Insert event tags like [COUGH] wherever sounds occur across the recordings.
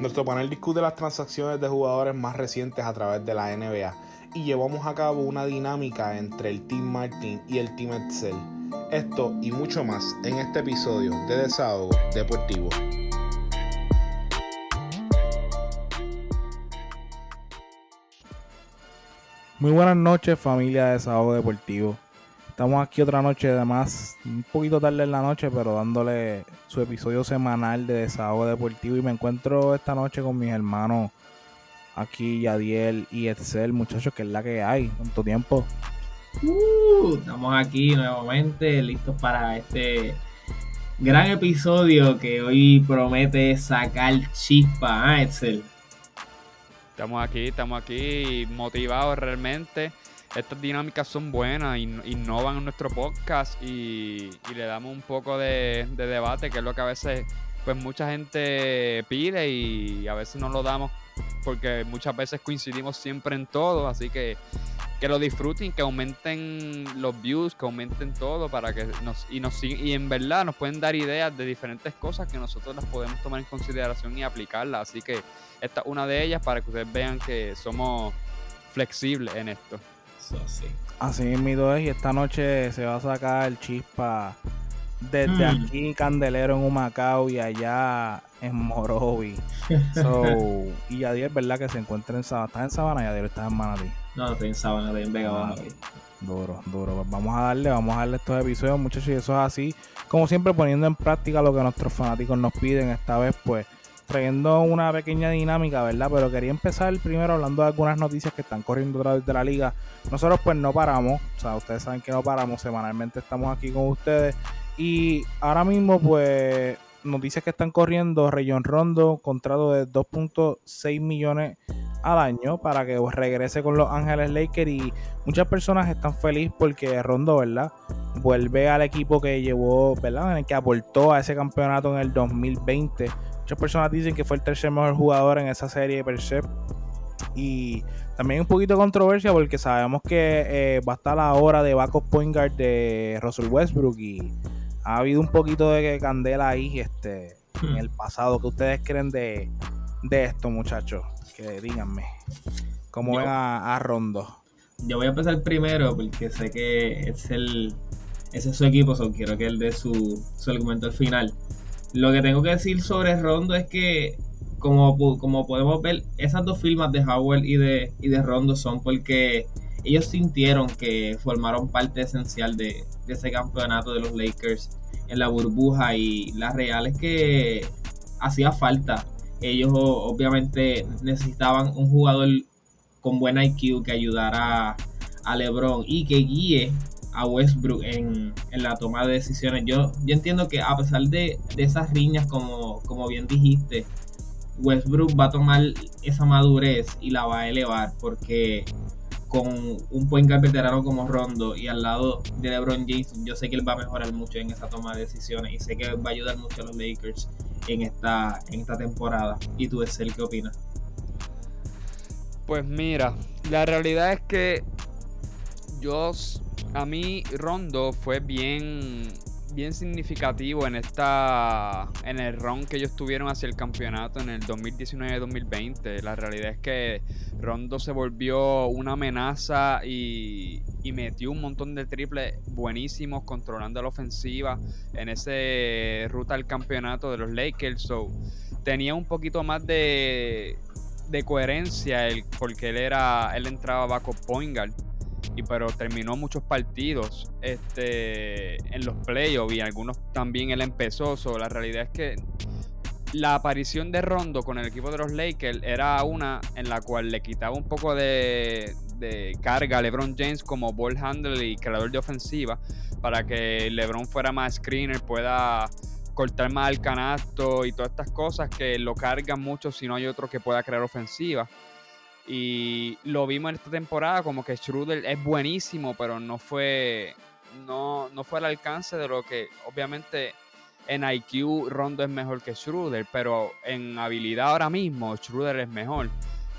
Nuestro panel discute las transacciones de jugadores más recientes a través de la NBA y llevamos a cabo una dinámica entre el Team Martin y el Team Excel. Esto y mucho más en este episodio de Desahogo Deportivo. Muy buenas noches familia de Desahogo Deportivo. Estamos aquí otra noche, además, un poquito tarde en la noche, pero dándole su episodio semanal de Desahogo Deportivo. Y me encuentro esta noche con mis hermanos aquí, Yadiel y Excel, muchachos, que es la que hay, tanto tiempo. Uh, estamos aquí nuevamente, listos para este gran episodio que hoy promete sacar chispa, ¿eh, Excel? Estamos aquí, estamos aquí motivados realmente estas dinámicas son buenas, innovan en nuestro podcast y, le damos un poco de, debate, que es lo que a veces pues mucha gente pide y a veces no lo damos porque muchas veces coincidimos siempre en todo, así que que lo disfruten, que aumenten los views, que aumenten todo para que nos y nos y en verdad nos pueden dar ideas de diferentes cosas que nosotros las podemos tomar en consideración y aplicarlas, así que esta es una de ellas para que ustedes vean que somos flexibles en esto. Así mismo es, y esta noche se va a sacar el chispa desde hmm. aquí, Candelero en Humacao y allá en Morovi. [LAUGHS] So, y Yadier, ¿verdad? Que se encuentra en Sabana. ¿Estás en Sabana, Yadier? ¿Estás en Manatí? No, estoy en Sabana, estoy en Vega Baja. Duro, duro. Pues vamos a darle, vamos a darle estos episodios, muchachos, y eso es así. Como siempre, poniendo en práctica lo que nuestros fanáticos nos piden. Esta vez, pues, trayendo una pequeña dinámica, ¿verdad? Pero quería empezar primero hablando de algunas noticias que están corriendo a través de la liga. Nosotros pues no paramos, o sea, ustedes saben que no paramos, semanalmente estamos aquí con ustedes. Y ahora mismo pues noticias que están corriendo, Rayon Rondo, contrato de 2.6 millones al año para que regrese con los Ángeles Lakers y muchas personas están felices porque Rondo, ¿verdad? Vuelve al equipo que llevó, ¿verdad? En el que aportó a ese campeonato en el 2020 Muchas personas dicen que fue el tercer mejor jugador en esa serie per se. Y también un poquito de controversia porque sabemos que eh, va a estar la hora de backup point guard de Russell Westbrook y ha habido un poquito de candela ahí este, en hmm. el pasado. ¿Qué ustedes creen de, esto, muchachos? Que díganme. ¿Cómo ven a, Rondo? Yo voy a empezar primero porque sé que es el, ese es su equipo, so quiero que él dé su, su argumento al final. Lo que tengo que decir sobre Rondo es que, como, como podemos ver, esas dos firmas de Howell y de, y de Rondo son porque ellos sintieron que formaron parte esencial de, ese campeonato de los Lakers en la burbuja y la real es que hacía falta. Ellos obviamente necesitaban un jugador con buen IQ que ayudara a LeBron y que guíe a Westbrook en, la toma de decisiones. Yo, yo entiendo que a pesar de, esas riñas, como, como bien dijiste, Westbrook va a tomar esa madurez y la va a elevar porque con un point guard veterano como Rondo y al lado de LeBron James, yo sé que él va a mejorar mucho en esa toma de decisiones y sé que va a ayudar mucho a los Lakers en esta, en esta temporada. ¿Y tú, el qué opinas? Pues mira, la realidad es que yo a mí Rondo fue bien bien significativo en esta en el run que ellos tuvieron hacia el campeonato en el 2019-2020. La realidad es que Rondo se volvió una amenaza y, metió un montón de triples buenísimos controlando la ofensiva en ese ruta al campeonato de los Lakers. So, tenía un poquito más de, de coherencia porque él era él entraba bajo point y pero terminó muchos partidos este, en los playoffs y algunos también él empezó. la realidad es que la aparición de Rondo con el equipo de los Lakers era una en la cual le quitaba un poco de, carga a LeBron James como ball handler y creador de ofensiva para que LeBron fuera más screener, pueda cortar más el canasto y todas estas cosas que lo cargan mucho si no hay otro que pueda crear ofensiva. Y lo vimos en esta temporada como que Schroeder es buenísimo, pero no fue, no, no fue al alcance de lo que obviamente en IQ Rondo es mejor que Schroeder, pero en habilidad ahora mismo Schroeder es mejor.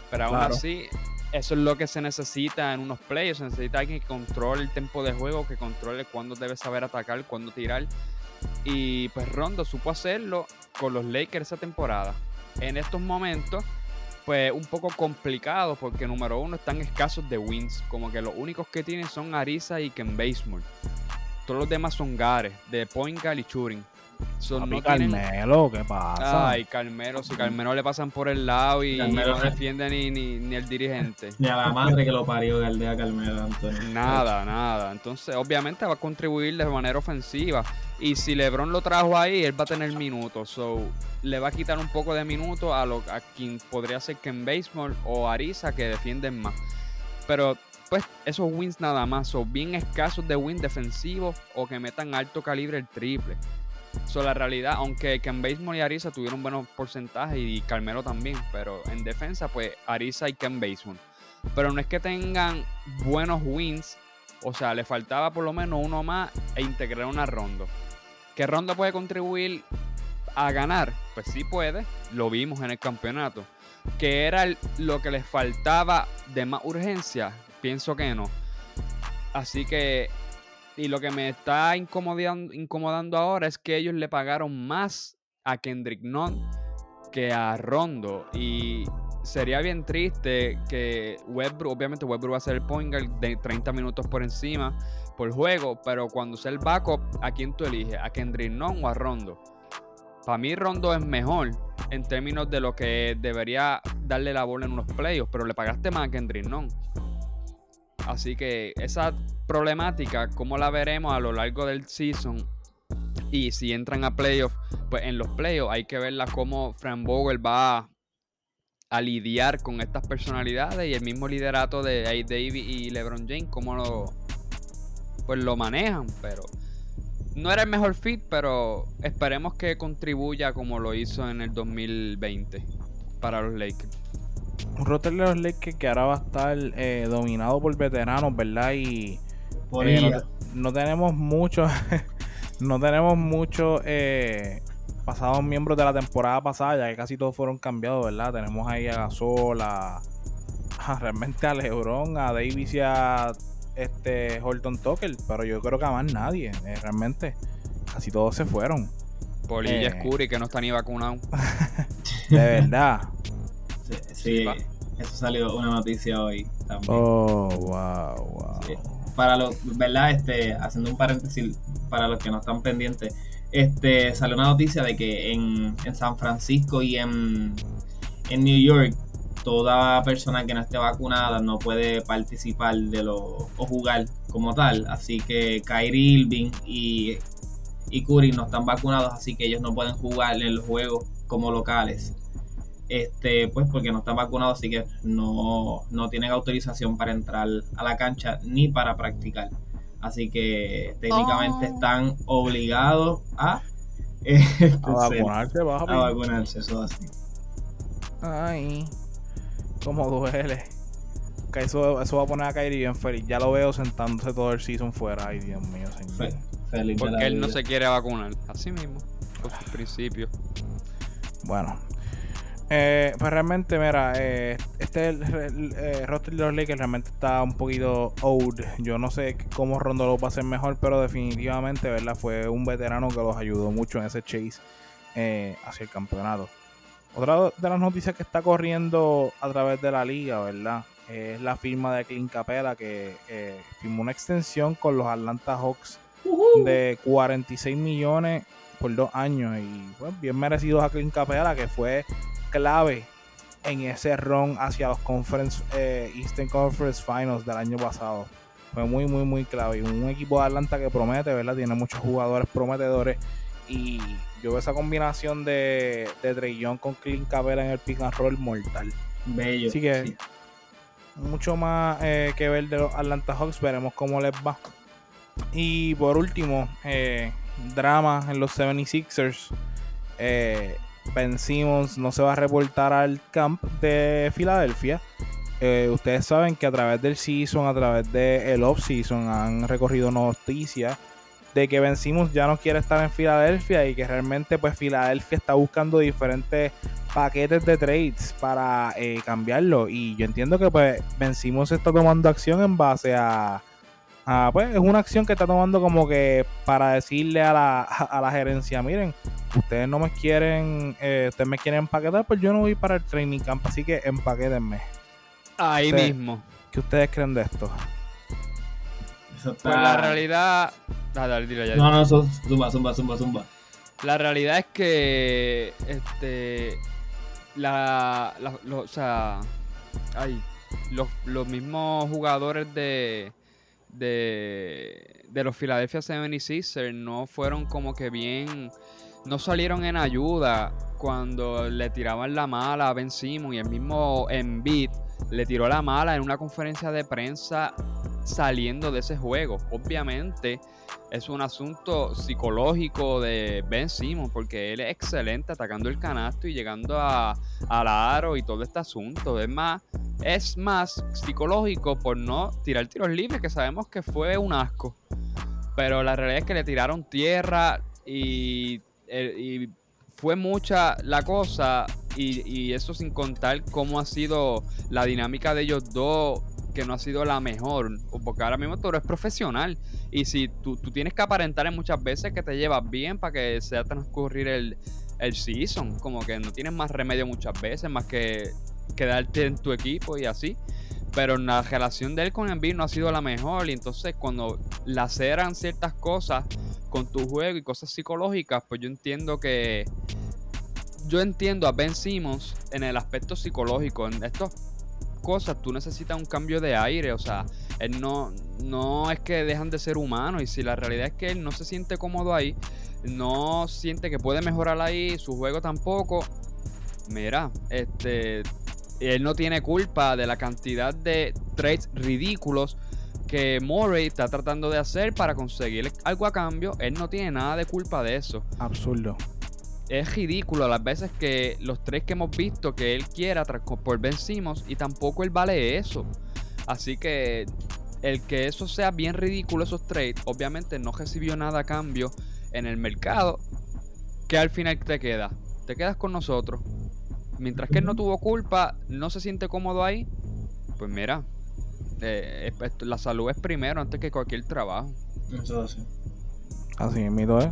Pero aún así, eso es lo que se necesita en unos playoffs. Se necesita alguien que controle el tiempo de juego, que controle cuándo debe saber atacar, cuándo tirar. Y pues Rondo supo hacerlo con los Lakers esa temporada. en estos momentos, pues un poco complicado porque número uno están escasos de wins. Como que los únicos que tienen son Arisa y Ken Basemore. Todos los demás son Gares, de Point y Son, no Carmelo, ¿qué pasa? Ay, Carmelo, si Carmelo le pasan por el lado y, no defiende ni, ni, el dirigente. [LAUGHS] Ni a la madre que lo parió Galdea Carmelo, Antonio. Nada, nada. Entonces, obviamente va a contribuir de manera ofensiva. Y si LeBron lo trajo ahí, él va a tener minutos. So, le va a quitar un poco de minutos a, lo, a quien podría ser Ken Baseball o Arisa que defienden más. Pero pues esos wins nada más son bien escasos de wins defensivos o que metan alto calibre el triple. So, la realidad, aunque Ken Basemore y Arisa tuvieron buenos porcentajes y Carmelo también, pero en defensa, pues Arisa y Ken Basemore. Pero no es que tengan buenos wins, o sea, le faltaba por lo menos uno más e integrar una ronda. ¿Qué ronda puede contribuir a ganar? Pues sí puede, lo vimos en el campeonato. ¿Que era lo que les faltaba de más urgencia? Pienso que no. Así que y lo que me está incomodando, ahora es que ellos le pagaron más a Kendrick Nunn que a Rondo. Y sería bien triste que Westbrook, obviamente Westbrook va a ser el point guard de 30 minutos por encima por juego, pero cuando sea el backup, ¿a quién tú eliges? ¿A Kendrick Nunn o a Rondo? Para mí Rondo es mejor en términos de lo que debería darle la bola en unos playoffs, pero le pagaste más a Kendrick Nunn. Así que esa problemática, ¿cómo la veremos a lo largo del season? Y si entran a playoffs, pues en los playoffs hay que verla cómo Fran Vogel va a, lidiar con estas personalidades y el mismo liderato de A. Davis y LeBron James, cómo lo, pues lo manejan. Pero no era el mejor fit, pero esperemos que contribuya como lo hizo en el 2020 para los Lakers un roster de los Lakers que ahora va a estar eh, dominado por veteranos, ¿verdad? Y eh, no, tenemos muchos, [LAUGHS] no tenemos muchos eh, pasados miembros de la temporada pasada, ya que casi todos fueron cambiados, ¿verdad? Tenemos ahí a Gasol, a, realmente a LeBron, a Davis y a este Horton Tucker, pero yo creo que a más nadie, realmente. Casi todos se fueron. Polilla Scuri que no está ni vacunado. [LAUGHS] de verdad. Sí, eso salió una noticia hoy también. Oh, wow, wow. Para los, ¿verdad? Este, haciendo un paréntesis para los que no están pendientes, este, salió una noticia de que en, San Francisco y en, en New York toda persona que no esté vacunada no puede participar de lo o jugar como tal. Así que Kyrie Irving y, y Curry no están vacunados, así que ellos no pueden jugar en los juegos como locales este, pues porque no están vacunados, así que no, tienen autorización para entrar a la cancha ni para practicar. Así que técnicamente oh. están obligados a, [LAUGHS] este, a vacunarse, a vacunarse, eso así. Ay, cómo duele. Que eso, eso va a poner a Kyrie bien feliz. Ya lo veo sentándose todo el season fuera. Ay, Dios mío, señor. feliz Porque él no se quiere vacunar. Así mismo, por sus principios. Bueno, eh, pues realmente, mira, eh, este el, eh, roster de los Lakers realmente está un poquito old. Yo no sé cómo Rondo lo va a hacer mejor, pero definitivamente, ¿verdad? Fue un veterano que los ayudó mucho en ese chase eh, hacia el campeonato. Otra de las noticias que está corriendo a través de la liga, ¿verdad? Es la firma de Clint Capela que firmó una extensión con los Atlanta Hawks de 46 millones por dos años y pues, bien merecidos a Clint Capela que fue clave en ese run hacia los conference, eh, Eastern Conference Finals del año pasado. Fue muy, muy, muy clave. Y un equipo de Atlanta que promete, ¿verdad? Tiene muchos jugadores prometedores. Y yo veo esa combinación de, de Trey con Clint Capela en el pick and roll mortal. Bello. Así que mucho más eh, que ver de los Atlanta Hawks. Veremos cómo les va. Y por último, eh, drama en los 76ers. Eh, Ben Simmons no se va a reportar al camp de Filadelfia. Eh, ustedes saben que a través del season, a través del off-season, han recorrido noticias de que Ben Simmons ya no quiere estar en Filadelfia y que realmente pues Filadelfia está buscando diferentes paquetes de trades para eh, cambiarlo. Y yo entiendo que pues Ben Simmons está tomando acción en base a, Ah, pues es una acción que está tomando como que para decirle a la, a la gerencia, miren, ustedes no me quieren, eh, ustedes me quieren empaquetar, pues yo no voy para el training camp, así que empaquétenme. Ahí Ustedes- mismo. ¿Qué ustedes creen de esto? Eso está... Pues la realidad. Ah, dale, dile ya. No, no, eso- zumba, zumba, zumba, zumba. La realidad es que. Este. La. la- lo- o sea. Ay. Los, los mismos jugadores de. De. De los Philadelphia 76ers no fueron como que bien. No salieron en ayuda cuando le tiraban la mala a Ben Simmons y el mismo Embiid le tiró la mala en una conferencia de prensa saliendo de ese juego. Obviamente es un asunto psicológico de Ben Simmons porque él es excelente atacando el canasto y llegando a, al aro y todo este asunto. Es más, es más psicológico por no tirar tiros libres, que sabemos que fue un asco. Pero la realidad es que le tiraron tierra y, eh, fue mucha la cosa. Y, y eso sin contar cómo ha sido la dinámica de ellos dos, que no ha sido la mejor. Porque ahora mismo tú eres profesional. Y si tú, tú tienes que aparentar en muchas veces que te llevas bien para que sea transcurrir el, el season. Como que no tienes más remedio muchas veces, más que quedarte en tu equipo y así. Pero la relación de él con Embiid no ha sido la mejor. Y entonces cuando laceran ciertas cosas con tu juego y cosas psicológicas, pues yo entiendo que... Yo entiendo a Ben Simmons en el aspecto psicológico. En estas cosas tú necesitas un cambio de aire. O sea, él no, no es que dejan de ser humanos. Y si la realidad es que él no se siente cómodo ahí, no siente que puede mejorar ahí, su juego tampoco. Mira, este, él no tiene culpa de la cantidad de trades ridículos que Murray está tratando de hacer para conseguir algo a cambio. Él no tiene nada de culpa de eso. Absurdo. Es ridículo las veces que los tres que hemos visto que él quiera por Ben Simmons y tampoco él vale eso. Así que el que eso sea bien ridículo esos trades, obviamente no recibió nada a cambio en el mercado. Que al final te queda? Te quedas con nosotros. Mientras que él no tuvo culpa, no se siente cómodo ahí, pues mira, eh, es- es- la salud es primero antes que cualquier trabajo. Eso sí. Así mismo, ¿eh?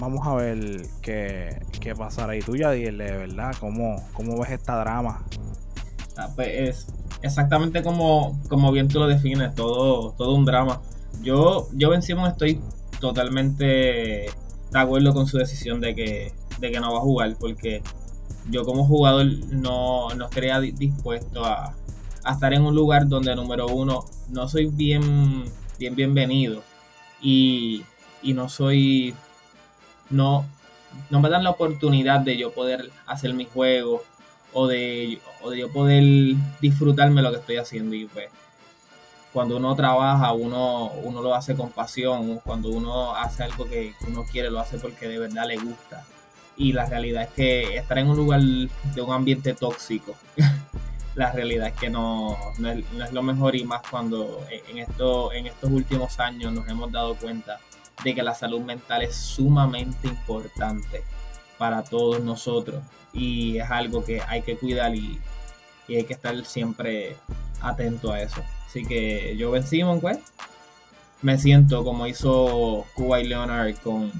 Vamos a ver qué, qué pasará ahí. Tú ya dile, ¿verdad? ¿Cómo, ¿Cómo ves esta drama? Ah, pues es exactamente como, como bien tú lo defines, todo, todo un drama. Yo, yo Ben Simmons estoy totalmente de acuerdo con su decisión de que, de que no va a jugar, porque yo como jugador no, no estaría di- dispuesto a, a estar en un lugar donde, número uno, no soy bien, bien bienvenido y, y no soy, no, no me dan la oportunidad de yo poder hacer mi juego o de, o de yo poder disfrutarme lo que estoy haciendo. Y pues cuando uno trabaja uno, uno lo hace con pasión, cuando uno hace algo que uno quiere lo hace porque de verdad le gusta. Y la realidad es que estar en un lugar de un ambiente tóxico [LAUGHS] la realidad es que no, no es lo mejor. Y más cuando en, esto, en estos últimos años nos hemos dado cuenta de que la salud mental es sumamente importante para todos nosotros y es algo que hay que cuidar y, y hay que estar siempre atento a eso. Así que yo Ben Simon, pues, me siento como hizo Kuwait Leonard con,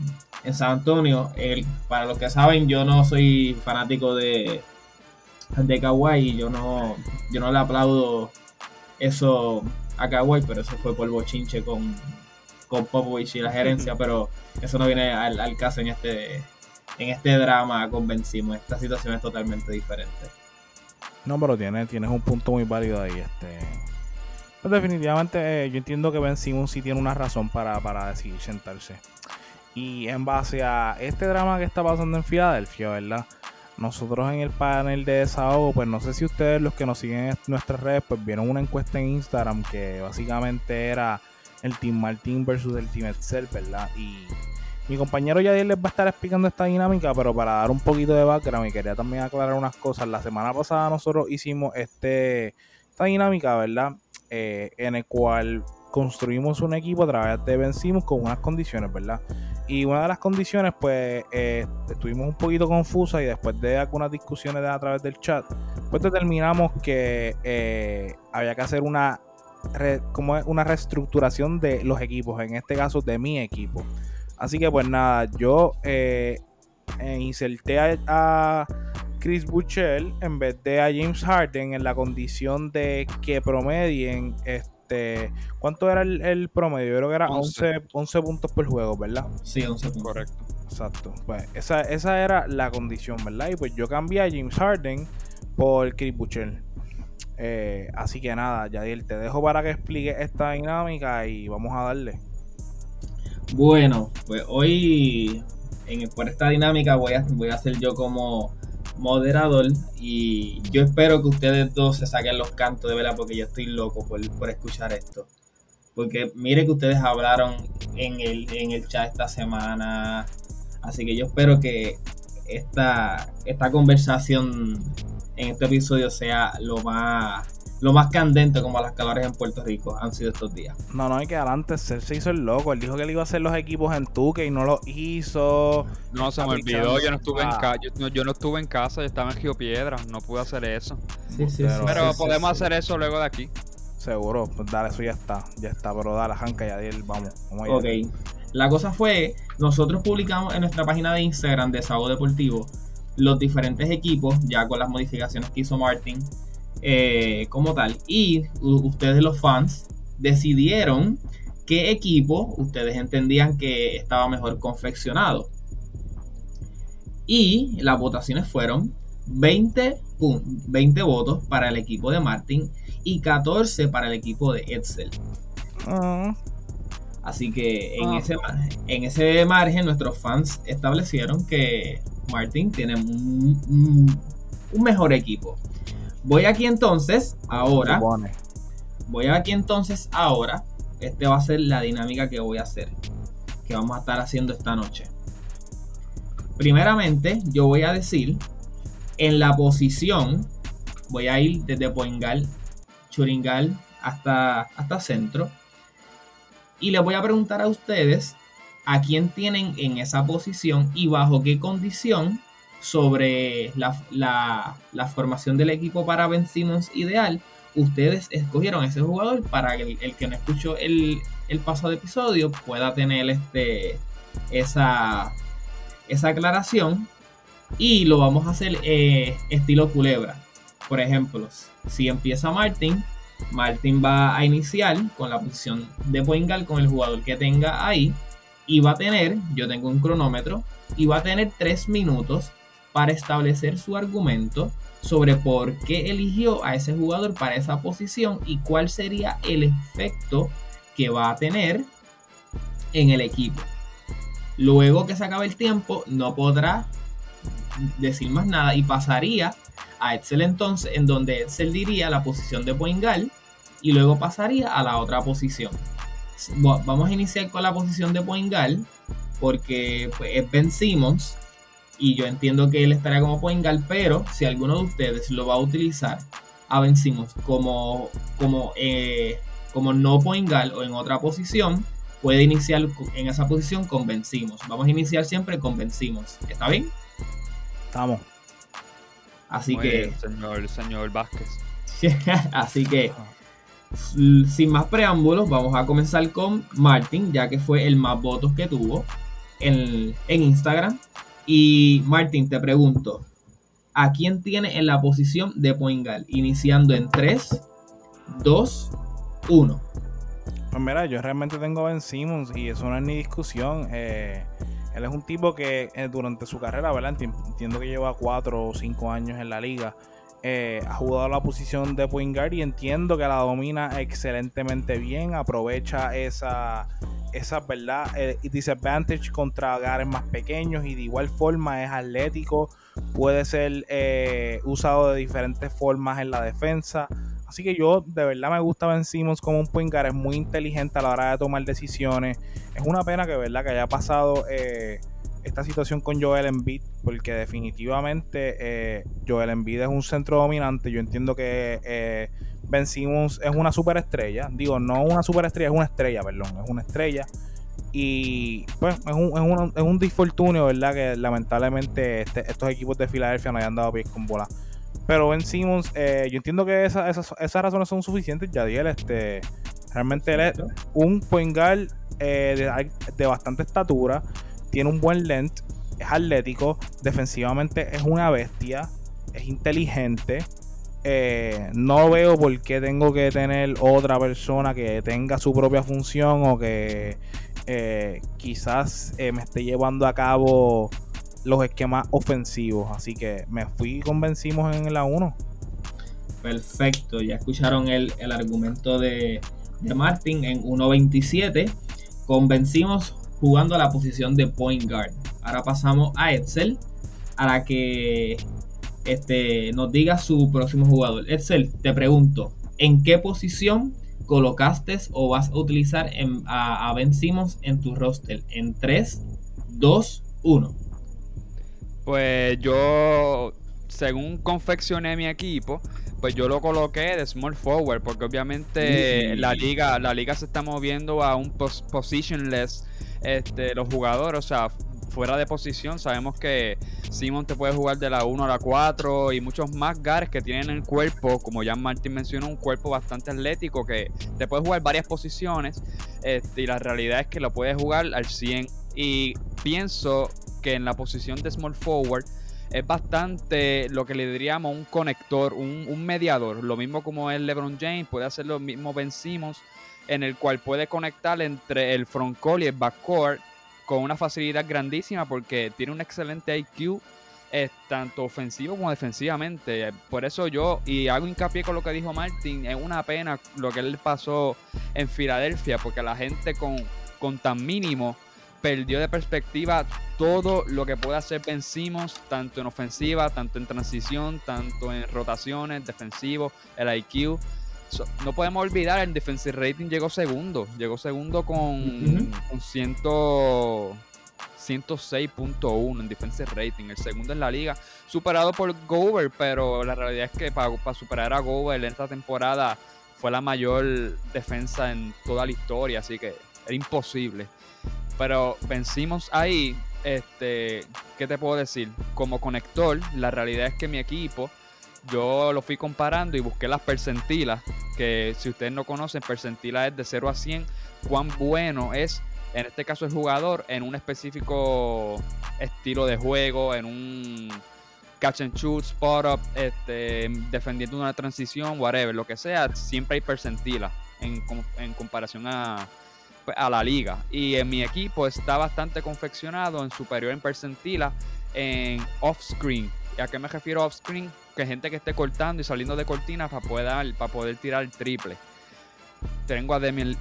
en San Antonio. El- para los que saben, yo no soy fanático de, de Kawhi y yo no, yo no le aplaudo eso a Kawhi, pero eso fue por bochinche con, con Popovich y la gerencia, [LAUGHS] pero eso no viene al, al caso en este, en este drama con Ben Simmons. Esta situación es totalmente diferente. No, pero tienes, tienes un punto muy válido ahí. Este. Pues definitivamente eh, yo entiendo que Ben Simmons sí tiene una razón para, para decidir sentarse. Y en base a este drama que está pasando en Filadelfia, ¿verdad? Nosotros en el panel de desahogo, pues no sé si ustedes los que nos siguen en nuestras redes, pues vieron una encuesta en Instagram que básicamente era el Team Martin versus el Team Excel, ¿verdad? Y mi compañero Yadier les va a estar explicando esta dinámica, pero para dar un poquito de background y quería también aclarar unas cosas. La semana pasada nosotros hicimos este, esta dinámica, ¿verdad? Eh, en el cual construimos un equipo a través de vencimos con unas condiciones, ¿verdad? Y una de las condiciones, pues, eh, estuvimos un poquito confusas y después de algunas discusiones a través del chat, pues determinamos que eh, había que hacer una como es una reestructuración de los equipos, en este caso de mi equipo. Así que pues nada, yo eh, eh inserté a, Chris Buchel en vez de a James Harden en la condición de que promedien este ¿cuánto era el, promedio? Yo creo que era 11. 11, puntos por juego, ¿verdad? Sí, 11 puntos. Correcto. Exacto. Pues esa, esa era la condición, ¿verdad? Y pues yo cambié a James Harden por Chris Buchel. Eh, así que nada, Yadiel, te dejo para que explique esta dinámica y vamos a darle. Bueno, pues hoy en, por esta dinámica voy a, voy a ser yo como moderador y yo espero que ustedes dos se saquen los cantos de vela porque yo estoy loco por, por escuchar esto. Porque mire que ustedes hablaron en el, en el chat esta semana. Así que yo espero que esta, esta conversación en este episodio sea lo más lo más candente como las calores en Puerto Rico han sido estos días. No, no, hay que adelante, él se hizo el loco. Él dijo que le iba a hacer los equipos en Tuque y no lo hizo. No, se me olvidó, yo no estuve en casa, yo, no estuve en casa, yo estaba en Río Piedra, no pude hacer eso. Sí, sí, pero, pero podemos hacer eso luego de aquí. Seguro, pues dale, eso ya está, ya está, pero dale, Hanka, ya vamos, vamos Ok, la cosa fue, nosotros publicamos en nuestra página de Instagram de Sábado Deportivo los diferentes equipos, ya con las modificaciones que hizo Martin, eh, como tal. Y ustedes los fans decidieron qué equipo ustedes entendían que estaba mejor confeccionado. Y las votaciones fueron 20, 20 votos para el equipo de Martin y 14 para el equipo de Edsel. Ah. Así que en, ese, en ese margen nuestros fans establecieron que Martin tiene un, mejor equipo. Voy aquí entonces, ahora. Voy aquí entonces, ahora. Este va a ser la dinámica que voy a hacer. Que vamos a estar haciendo esta noche. Primeramente, yo voy a decir en la posición. Voy a ir desde Poingal, Churingal hasta, hasta centro. Y les voy a preguntar a ustedes a quién tienen en esa posición y bajo qué condición sobre la, formación del equipo para Ben Simmons ideal, ustedes escogieron ese jugador para que el, que no escuchó el, el, pasado episodio pueda tener este, esa, esa aclaración y lo vamos a hacer eh, estilo culebra. Por ejemplo, si empieza Martin, Martin va a iniciar con la posición de point con el jugador que tenga ahí y va a tener, yo tengo un cronómetro, y va a tener tres minutos para establecer su argumento sobre por qué eligió a ese jugador para esa posición y cuál sería el efecto que va a tener en el equipo. Luego que se acabe el tiempo, no podrá decir más nada y pasaría a Excel entonces, en donde Excel diría la posición de Poingal y luego pasaría a la otra posición vamos a iniciar con la posición de Poingal, porque pues, es Ben Simmons, y yo entiendo que él estará como Poingal, pero si alguno de ustedes lo va a utilizar a Ben Simmons como, como, eh, como no Poingal o en otra posición, puede iniciar en esa posición con Ben Simmons. Vamos a iniciar siempre con Ben Simmons. ¿Está bien? Estamos. Así que. señor, señor Vázquez. [LAUGHS] así que sin más preámbulos, vamos a comenzar con Martin, ya que fue el más votos que tuvo en, Instagram. Y Martin, te pregunto, ¿a quién tiene en la posición de Poingal? Iniciando en 3, 2, 1. Pues mira, yo realmente tengo a Ben Simmons y eso no es ni discusión. Eh, él es un tipo que eh, durante su carrera, ¿verdad? Entiendo que lleva 4 o 5 años en la liga eh, ha jugado la posición de point guard y entiendo que la domina excelentemente bien, aprovecha esa, esa verdad, eh, disadvantage contra guards más pequeños y de igual forma es atlético, puede ser usado de diferentes formas en la defensa. Así que yo de verdad me gusta Ben Simmons como un point guard, es muy inteligente a la hora de tomar decisiones. Es una pena que, ¿verdad? que haya pasado eh, esta situación con Joel Embiid, porque definitivamente eh, Joel Embiid es un centro dominante. Yo entiendo que eh, Ben Simmons es una superestrella. Digo, no una superestrella, es una estrella, perdón, es una estrella. Y pues es un, es un, es un disfortunio, ¿verdad? Que lamentablemente este, estos equipos de Filadelfia no hayan dado pies con bola. Pero Ben Simmons, eh, yo entiendo que esa- esas, esas razones son suficientes, Yadiel. Este, realmente él es un point guard eh, de, de bastante estatura, tiene un buen length, es atlético, defensivamente es una bestia, es inteligente. Eh, no veo por qué tengo que tener otra persona que tenga su propia función o que eh, quizás eh, me esté llevando a cabo los esquemas ofensivos. Así que me fui y convencimos en la 1. Perfecto, ya escucharon el, el argumento de, de Martin en 1.27. Convencimos jugando a la posición de point guard. Ahora pasamos a Edsel para que este, nos diga su próximo jugador. Edsel, te pregunto, ¿en qué posición colocaste o vas a utilizar en- a, a Ben Simmons en tu roster? ¿En 3, 2, 1? Pues yo, según confeccioné mi equipo, pues yo lo coloqué de small forward, porque obviamente Mm. la liga, la liga se está moviendo a un pos- positionless, este, los jugadores, o sea, fuera de posición, sabemos que Simon te puede jugar de la 1 a la 4 y muchos más guards que tienen el cuerpo, como ya Martin mencionó, un cuerpo bastante atlético que te puede jugar varias posiciones este, y la realidad es que lo puedes jugar al 100 y pienso que en la posición de small forward es bastante lo que le diríamos un conector, un, mediador. Lo mismo como es LeBron James, puede hacer lo mismo Ben en el cual puede conectar entre el frontcourt y el backcourt con una facilidad grandísima porque tiene un excelente IQ, eh, tanto ofensivo como defensivamente. Por eso yo, y hago hincapié con lo que dijo Martin, es una pena lo que él pasó en Filadelfia, porque la gente con, con tan mínimo perdió de perspectiva todo lo que puede hacer Ben Simmons, tanto en ofensiva, tanto en transición, tanto en rotaciones, defensivo, el IQ. So- no podemos olvidar, el defensive rating llegó segundo. Llegó segundo con 100 106.1 en defensive rating. El segundo en la liga, superado por Gover, pero la realidad es que para, para superar a Gover en esta temporada fue la mayor defensa en toda la historia, así que era imposible. Pero vencimos ahí, este, ¿qué te puedo decir? Como conector, la realidad es que mi equipo, yo lo fui comparando y busqué las percentilas, que si ustedes no conocen, percentila es de 0 a 100, cuán bueno es, en este caso el jugador, en un específico estilo de juego, en un catch and shoot, spot up, este, defendiendo una transición, whatever, lo que sea, siempre hay percentilas en, en comparación a, a la liga. Y en mi equipo está bastante confeccionado en superior en percentila en off-screen. ¿Y a qué me refiero off-screen? Que gente que esté cortando y saliendo de cortinas para poder, para poder tirar triple. Tengo a Demian...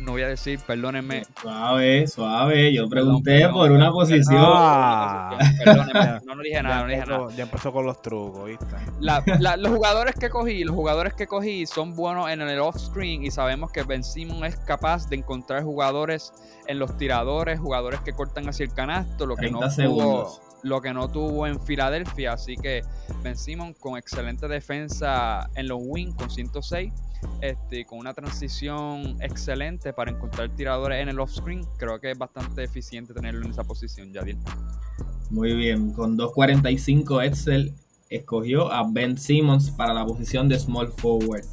No voy a decir, perdónenme. Suave, suave. Yo pregunté perdón, por una posición. Ah. Perdónenme, [LAUGHS] no, no dije nada, ya, no dije nada. empezó, ya empezó con los trucos, ¿viste? La- [LAUGHS] la- los jugadores que cogí, los jugadores que cogí son buenos en el off-screen y sabemos que Ben Simmons es capaz de encontrar jugadores en los tiradores, jugadores que cortan hacia el canasto, lo que no 30 tuvo, segundos. lo que no tuvo en Filadelfia, así que Ben Simmons con excelente defensa en los wings con 106, este, con una transición excelente para encontrar tiradores en el off-screen, creo que es bastante eficiente tenerlo en esa posición, Yadiel. Muy bien, con 2.45 Edsel escogió a Ben Simmons para la posición de small forward.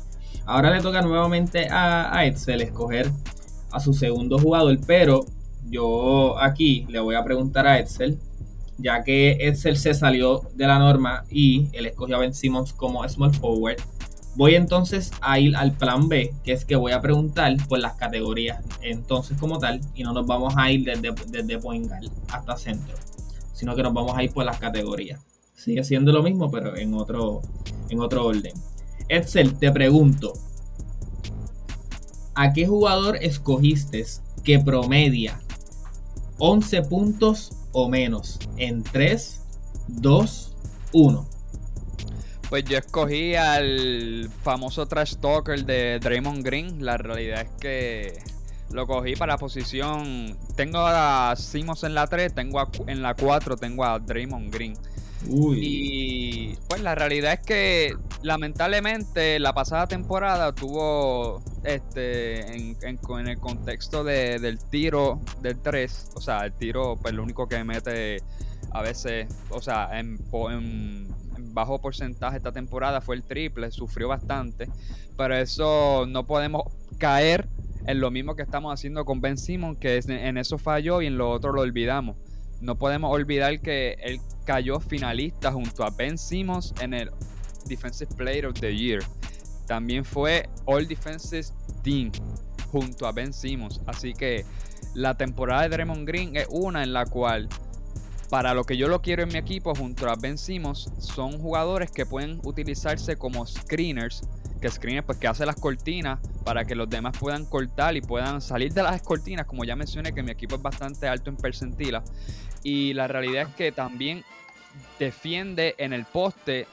Ahora le toca nuevamente a, a Edsel escoger a su segundo jugador, pero yo aquí le voy a preguntar a Edsel, ya que Edsel se salió de la norma y él escogió a Ben Simmons como small forward. Voy entonces a ir al plan B, que es que voy a preguntar por las categorías entonces como tal, y no nos vamos a ir desde, desde point hasta centro sino que nos vamos a ir por las categorías. Sigue siendo lo mismo, pero en otro, en otro orden. Edsel, te pregunto, ¿a qué jugador escogiste que promedia 11 puntos o menos en 3, 2, 1? Pues yo escogí al famoso trash talker de Draymond Green. La realidad es que lo cogí para la posición. Tengo a Simons en la 3, tengo a- en la 4 tengo a Draymond Green. Uy, Y pues la realidad es que lamentablemente la pasada temporada tuvo este en, en- en el contexto de- del tiro del 3, o sea, el tiro pues lo único que mete a veces, o sea, en- en bajo porcentaje esta temporada fue el triple, sufrió bastante, pero eso no podemos caer en lo mismo que estamos haciendo con Ben Simon, que en eso falló y en lo otro lo olvidamos. No podemos olvidar que él cayó finalista junto a Ben Simmons en el Defensive Player of the Year. También fue All Defensive Team junto a Ben Simmons. Así que la temporada de Draymond Green es una en la cual, para lo que yo lo quiero en mi equipo, junto a Ben Simmons, son jugadores que pueden utilizarse como screeners. Que screeners, pues que hace las cortinas para que los demás puedan cortar y puedan salir de las cortinas. Como ya mencioné, que mi equipo es bastante alto en percentila. Y la realidad es que también defiende en el poste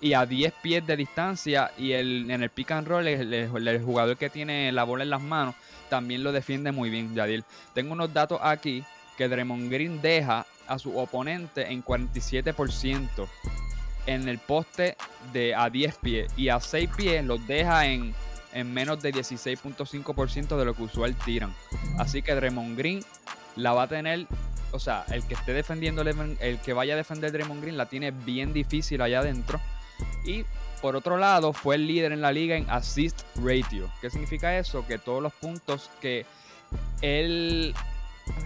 y a 10 pies de distancia y el, en el pick and roll el, jugador que tiene la bola en las manos también lo defiende muy bien, Yadil. Tengo unos datos aquí que Draymond Green deja a su oponente en 47% en el poste de a 10 pies y a 6 pies los deja en, en menos de 16.5% de lo que usual tiran. Así que Draymond Green la va a tener o sea, el que esté defendiendo, el que vaya a defender Draymond Green la tiene bien difícil allá adentro. Y por otro lado, fue el líder en la liga en assist ratio. ¿Qué significa eso? Que todos los puntos que él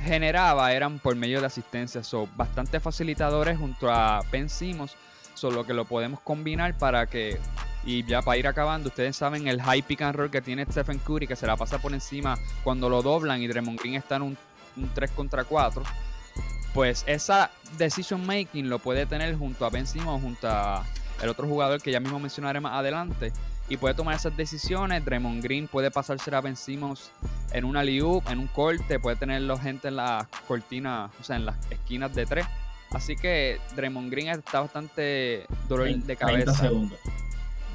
generaba eran por medio de asistencia. Son bastante facilitadores junto a Ben Simmons. Solo que lo podemos combinar para que. Y ya para ir acabando, ustedes saben el high pick and roll que tiene Stephen Curry, que se la pasa por encima cuando lo doblan y Draymond Green está en un, un 3 contra 4 pues esa decision making lo puede tener junto a Ben Simmons, junto a el otro jugador que ya mismo mencionaré más adelante. Y puede tomar esas decisiones. Draymond Green puede pasársela a Ben Simmons en una liup, en un corte. Puede tenerlo gente en las cortinas, o sea, en las esquinas de tres. Así que Draymond Green está bastante dolor de cabeza.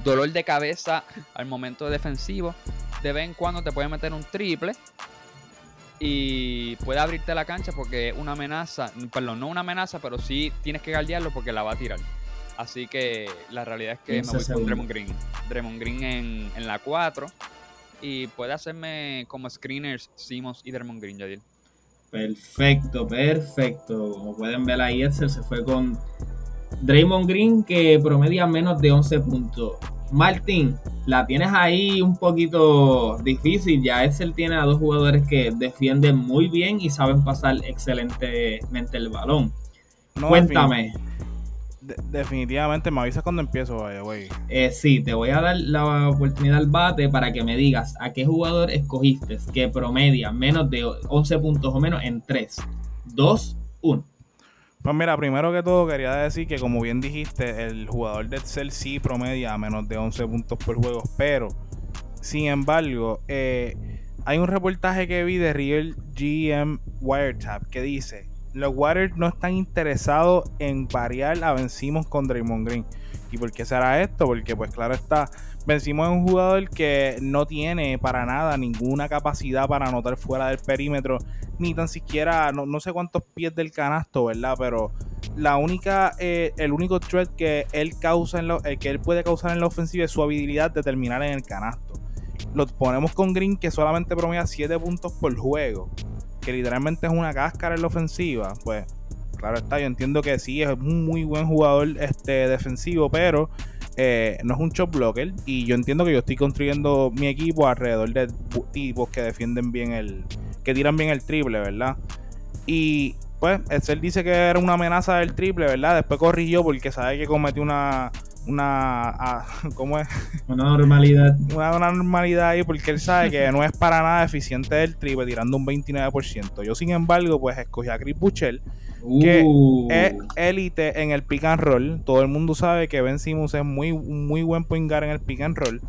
Dolor de cabeza al momento defensivo. De vez en cuando te puede meter un triple y puede abrirte la cancha porque es una amenaza, perdón, no una amenaza, pero sí tienes que guardiarlo porque la va a tirar. Así que la realidad es que me voy con Draymond Green. Draymond Green en, en la 4 y puede hacerme como screeners Simos y Draymond Green, Yadil. Perfecto, perfecto. Como pueden ver ahí, Excel se fue con Draymond Green que promedia menos de 11 puntos. Martín, la tienes ahí un poquito difícil. Ya Excel tiene a dos jugadores que defienden muy bien y saben pasar excelentemente el balón. Cuéntame. Definitivamente me avisas cuando empiezo, güey. Eh, sí, te voy a dar la oportunidad al bate para que me digas a qué jugador escogiste que promedia menos de 11 puntos o menos en 3, 2, 1. Pues mira, primero que todo quería decir que como bien dijiste, el jugador de Excel sí promedia menos de 11 puntos por juego, pero sin embargo, eh, hay un reportaje que vi de Real GM Wiretap que dice, los Warriors no están interesados en variar a Vencimos con Draymond Green. ¿Y por qué será esto? Porque pues claro está, Vencimos es un jugador que no tiene para nada ninguna capacidad para anotar fuera del perímetro, ni tan siquiera, no, sé cuántos pies del canasto, ¿verdad? Pero la única, eh, el único threat que él causa en lo, eh, que él puede causar en la ofensiva es su habilidad de terminar en el canasto. Lo ponemos con Green que solamente promedia 7 puntos por juego, que literalmente es una cáscara en la ofensiva, pues claro está, yo entiendo que sí, es un muy buen jugador este, defensivo, pero eh, no es un shot blocker y yo entiendo que yo estoy construyendo mi equipo alrededor de tipos que defienden bien el, que tiran bien el triple, ¿verdad? Y pues él dice que era una amenaza del triple, ¿verdad? Después corrigió porque sabe que cometió una una ah, [LAUGHS] ¿cómo es? Una normalidad. Una, normalidad ahí porque él sabe que no es para nada eficiente el triple tirando un 29%. Yo sin embargo pues escogí a Chris Buchel que uh. es élite en el pick and roll. Todo el mundo sabe que Ben Simmons es muy, muy buen point guard en el pick and roll.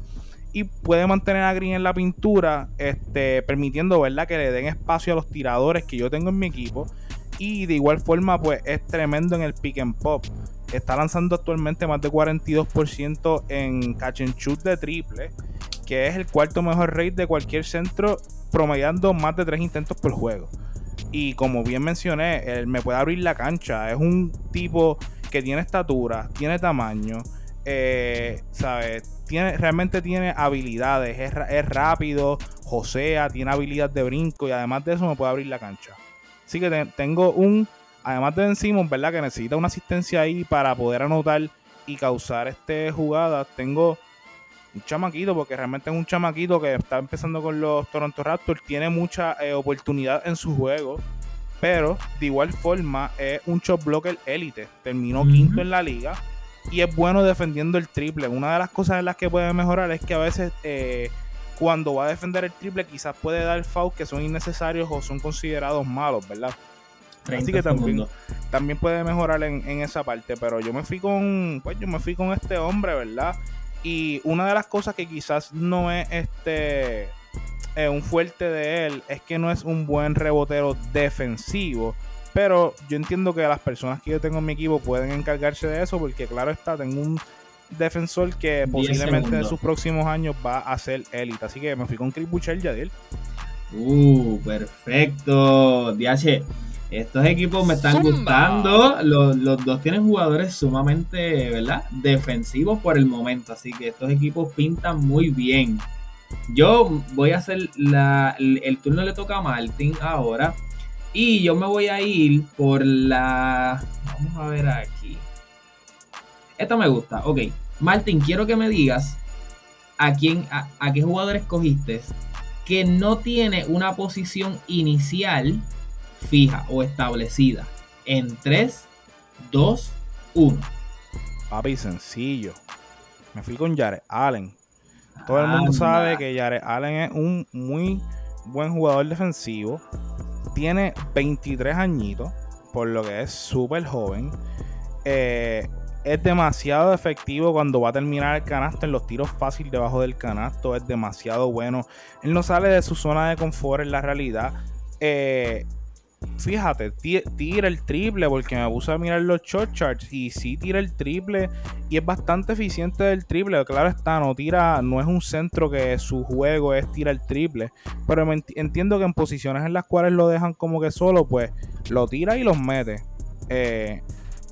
Y puede mantener a Green en la pintura, este, permitiendo ¿verdad? que le den espacio a los tiradores que yo tengo en mi equipo. Y de igual forma, pues es tremendo en el pick and pop. Está lanzando actualmente más de 42% en catch shoot de triple, que es el cuarto mejor rate de cualquier centro, promediando más de 3 intentos por juego. Y como bien mencioné, él me puede abrir la cancha. Es un tipo que tiene estatura, tiene tamaño, eh, ¿sabes? Tiene, realmente tiene habilidades, es, es, rápido, josea, tiene habilidad de brinco y además de eso me puede abrir la cancha. Así que tengo un, además de encima, ¿verdad? Que necesita una asistencia ahí para poder anotar y causar este jugadas. Tengo un chamaquito, porque realmente es un chamaquito que está empezando con los Toronto Raptors, tiene mucha eh, oportunidad en su juego, pero de igual forma es un shot blocker élite. Terminó quinto en la liga y es bueno defendiendo el triple. Una de las cosas en las que puede mejorar es que a veces eh, cuando va a defender el triple quizás puede dar fouls que son innecesarios o son considerados malos, ¿verdad? Así que también, también puede mejorar en, en, esa parte. Pero yo me fui con. Pues yo me fui con este hombre, ¿verdad? Y una de las cosas que quizás no es este eh, un fuerte de él es que no es un buen rebotero defensivo. Pero yo entiendo que las personas que yo tengo en mi equipo pueden encargarse de eso, porque claro está, tengo un defensor que posiblemente en sus próximos años va a ser élite. Así que me fui con Chris Boucher, Yadiel. Uh, perfecto. DH, estos equipos me están gustando. Los, dos tienen jugadores sumamente, ¿verdad? Defensivos por el momento. Así que estos equipos pintan muy bien. Yo voy a hacer la, el, turno le toca a Martin ahora. Y yo me voy a ir por la... Vamos a ver aquí. Esta me gusta. Ok. Martin, quiero que me digas a quién, a, a qué jugador escogiste que no tiene una posición inicial fija o establecida en 3, 2, 1. Papi, sencillo. Me fui con Jared Allen. Todo el mundo sabe que Jared Allen es un muy buen jugador defensivo. Tiene 23 añitos, por lo que es súper joven. Eh, es demasiado efectivo cuando va a terminar el canasto en los tiros fáciles debajo del canasto. Es demasiado bueno. Él no sale de su zona de confort en la realidad. Eh, fíjate, tira el triple porque me puse a mirar los short charts y sí tira el triple y es bastante eficiente del triple. Claro está, no tira, no es un centro que su juego es tirar el triple, pero entiendo que en posiciones en las cuales lo dejan como que solo, pues lo tira y los mete. Eh,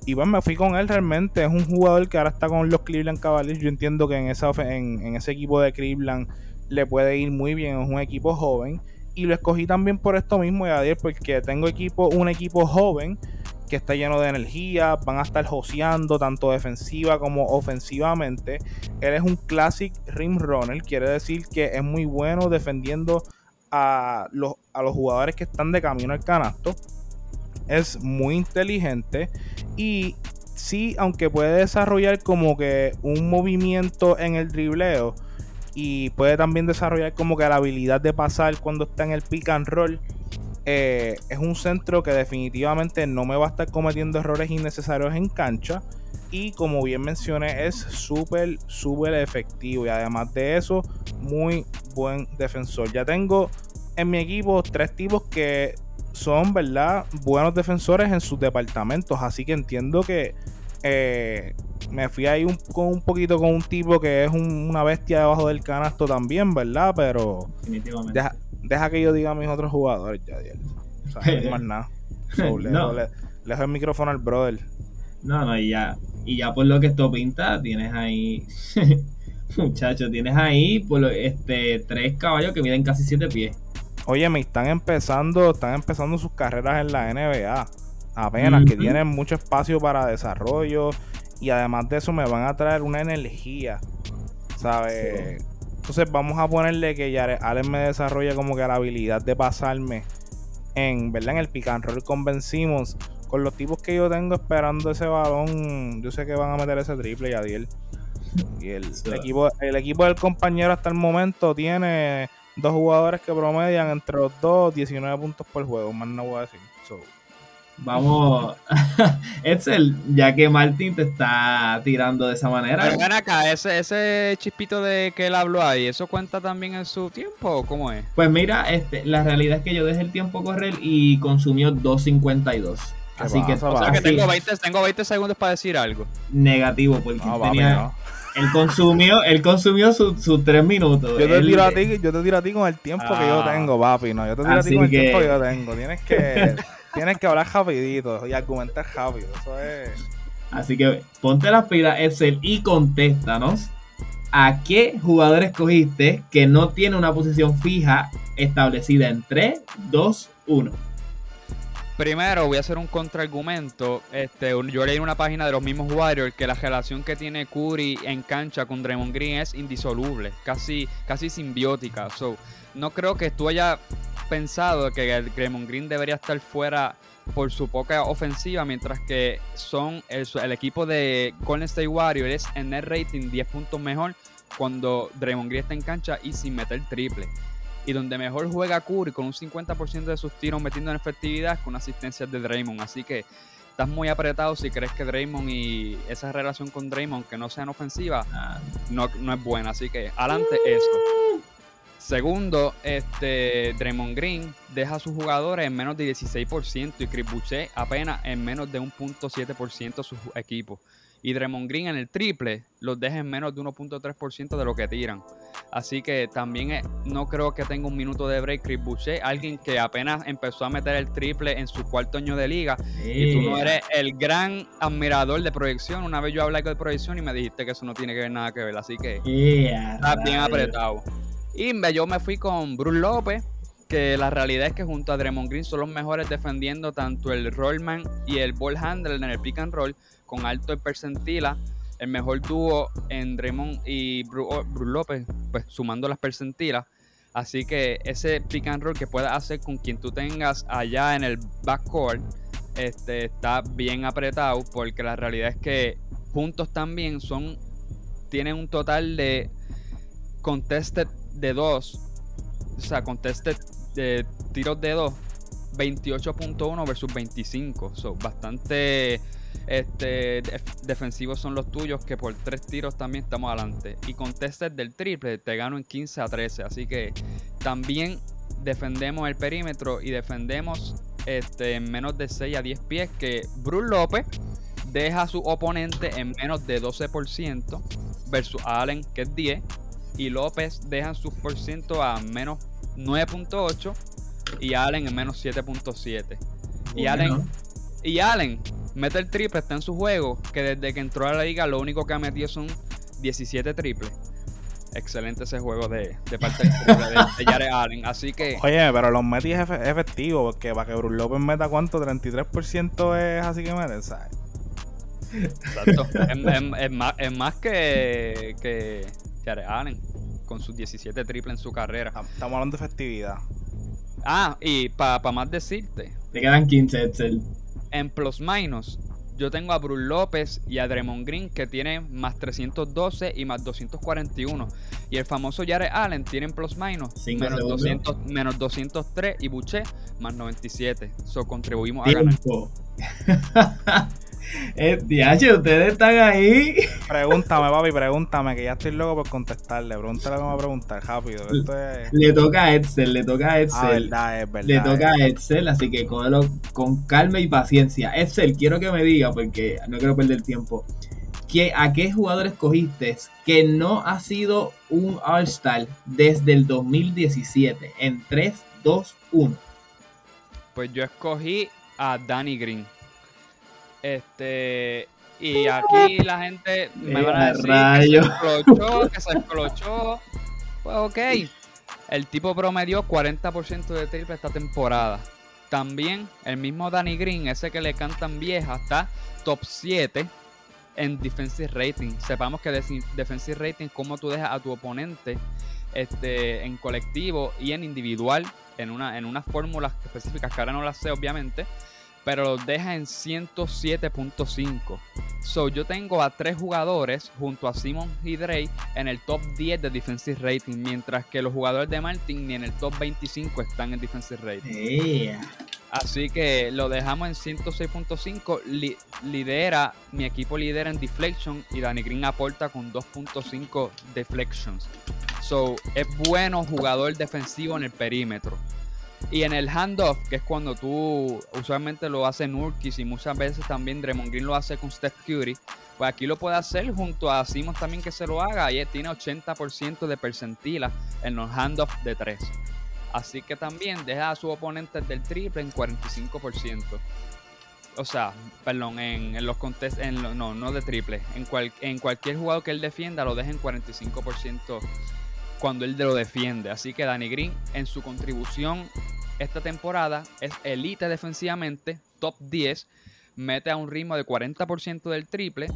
y bueno, me fui con él realmente. Es un jugador que ahora está con los Cleveland Cavaliers. Yo entiendo que en, en ese equipo de Cleveland le puede ir muy bien. Es un equipo joven y lo escogí también por esto mismo, Yadier, porque tengo equipo, un equipo joven que está lleno de energía, van a estar joseando tanto defensiva como ofensivamente. Él es un classic rim runner, quiere decir que es muy bueno defendiendo a los, a los jugadores que están de camino al canasto. Es muy inteligente y sí, aunque puede desarrollar como que un movimiento en el dribleo, y puede también desarrollar como que la habilidad de pasar cuando está en el pick and roll. Eh, es un centro que definitivamente no me va a estar cometiendo errores innecesarios en cancha. Y como bien mencioné, es súper, súper efectivo. Y además de eso, muy buen defensor. Ya tengo en mi equipo tres tipos que son, ¿verdad? Buenos defensores en sus departamentos. Así que entiendo que eh, me fui ahí un, con un poquito con un tipo que es una bestia debajo del canasto también, ¿verdad? Pero deja, deja que yo diga a mis otros jugadores, ya, O sea, no [LAUGHS] más nada. [LAUGHS] le, dejo el micrófono al brother. No, no, y ya, y ya por lo que esto pinta, tienes ahí, [LAUGHS] muchachos, tienes ahí por este, tres caballos que miden casi siete pies. Oye, me están empezando, están empezando sus carreras en la NBA. Apenas, que tienen mucho espacio para desarrollo y además de eso me van a traer una energía, ¿sabes? Entonces vamos a ponerle que ya Allen me desarrolla como que la habilidad de pasarme en, ¿verdad? En el pick and roll convencimos con los tipos que yo tengo esperando ese balón, yo sé que van a meter ese triple y Adiel. Y el, equipo, el equipo del compañero hasta el momento tiene dos jugadores que promedian entre los dos 19 puntos por juego, más no voy a decir. Vamos, [LAUGHS] Edsel, ya que Martín te está tirando de esa manera. Pero ven acá, ese, ese chispito de que él habló ahí, ¿eso cuenta también en su tiempo o cómo es? Pues mira, este, la realidad es que yo dejé el tiempo correr y consumió 2.52. Así que, o sea que tengo 20, tengo 20 segundos para decir algo. Negativo, porque tenía, él consumió, él consumió sus su 3 minutos. Yo te, tiro a ti, yo te tiro a ti con el tiempo que yo ah. tengo, papi. No, yo te tiro a ti con el tiempo que yo tengo. Tienes que [LAUGHS] Tienes que hablar rapidito y argumentar rápido. Eso es. Así que ponte las pilas, Excel, y contéstanos a qué jugador escogiste que no tiene una posición fija establecida en 3, 2, 1. Primero voy a hacer un contraargumento. Este, yo leí en una página de los mismos Warriors que la relación que tiene Curry en cancha con Draymond Green es indisoluble, casi, casi simbiótica. So, no creo que tú hayas pensado que Draymond Green debería estar fuera por su poca ofensiva, mientras que son el, el equipo de Golden State Warriors en net rating 10 puntos mejor cuando Draymond Green está en cancha y sin meter triple y donde mejor juega Curry con un 50% de sus tiros metiendo en efectividad con asistencias de Draymond. Así que estás muy apretado si crees que Draymond y esa relación con Draymond que no sean ofensivas no, no es buena. Así que adelante eso. Segundo, este, Draymond Green deja a sus jugadores en menos de 16% y Chris Boucher apenas en menos de un 1.7% su equipo y Draymond Green en el triple los deja en menos de 1.3% de lo que tiran. Así que también no creo que tenga un minuto de break Chris Boucher, alguien que apenas empezó a meter el triple en su cuarto año de liga y tú no eres el gran admirador de proyección. Una vez yo hablé de proyección y me dijiste que eso no tiene que ver nada que ver, así que está bien apretado. Y yo me fui con Bruce López, que la realidad es que junto a Draymond Green son los mejores defendiendo tanto el rollman y el ball handler en el pick and roll con alto percentila. El mejor dúo en Draymond y Bruce López, pues sumando las percentilas. Así que ese pick and roll que puedas hacer con quien tú tengas allá en el backcourt este, está bien apretado porque la realidad es que juntos también son tienen un total de contested de dos o sea, contested de tiros de dos 28.1 versus 25. So, bastante este, defensivos son los tuyos, que por tres tiros también estamos adelante. Y con testes del triple te gano en 15 a 13. Así que también defendemos el perímetro y defendemos este, en menos de 6 a 10 pies. Que Bruce López deja a su oponente en menos de 12% versus Allen, que es 10. Y López deja su por ciento a menos 9.8 y Allen en menos 7.7. Y Allen, y Allen mete el triple, está en su juego, que desde que entró a la liga lo único que ha metido son 17 triples. Excelente ese juego de, de parte de, [LAUGHS] Jared Allen. Así que. Oye, pero los metí es efectivo, porque para que Bruce López meta cuánto, 33% es así que mete, ¿sabes? Exacto. es, más, es, más, que, que Jared Allen, con sus 17 triples en su carrera. Estamos hablando de efectividad. Ah, y para más decirte. Te quedan 15, Excel en plus minus, yo tengo a Bruce López y a Draymond Green que tienen más 312 y más 241. Y el famoso Jared Allen tienen plus minus menos, 200, menos 203 y Buche más 97. So contribuimos a ganar. [LAUGHS] Eh, ustedes están ahí. Pregúntame, papi, pregúntame, que ya estoy loco por contestarle. Pregúntale cómo a preguntar, rápido. Le toca a Edsel, le toca a Edsel. Ah, es verdad, le toca a Edsel, así que cógelo con calma y paciencia. Edsel, quiero que me diga, porque no quiero perder tiempo. ¿A qué jugador escogiste que no ha sido un All-Star desde el 2017? En 3, 2, 1. Pues yo escogí a Danny Green. Este, y aquí la gente me va a decir que se esclochó, que se esclochó. Pues ok. El tipo promedió 40% de triple esta temporada. También el mismo Danny Green, ese que le cantan vieja, está top 7 en defensive rating. Sepamos que defensive rating, como tú dejas a tu oponente este, en colectivo y en individual, en, una, en unas fórmulas específicas que ahora no las sé, obviamente pero los deja en 107.5. So, yo tengo a tres jugadores junto a Simon y Drake en el top 10 de defensive rating, mientras que los jugadores de Martin ni en el top 25 están en defensive rating. Así que lo dejamos en 106.5. lidera, mi equipo lidera en deflection y Danny Green aporta con 2.5 deflections. So, es bueno jugador defensivo en el perímetro. Y en el handoff, que es cuando tú usualmente lo hace Nurkis y muchas veces también Draymond Green lo hace con Steph Curry, pues aquí lo puede hacer junto a Simons también que se lo haga y tiene 80% de percentila en los handoffs de 3. Así que también deja a su oponente del triple en 45%. O sea, perdón, en, los contest, en no, no de triple. En, cual, en cualquier jugador que él defienda lo deja en 45% cuando él lo defiende. Así que Danny Green en su contribución esta temporada es elite defensivamente, top 10, mete a un ritmo de 40% del triple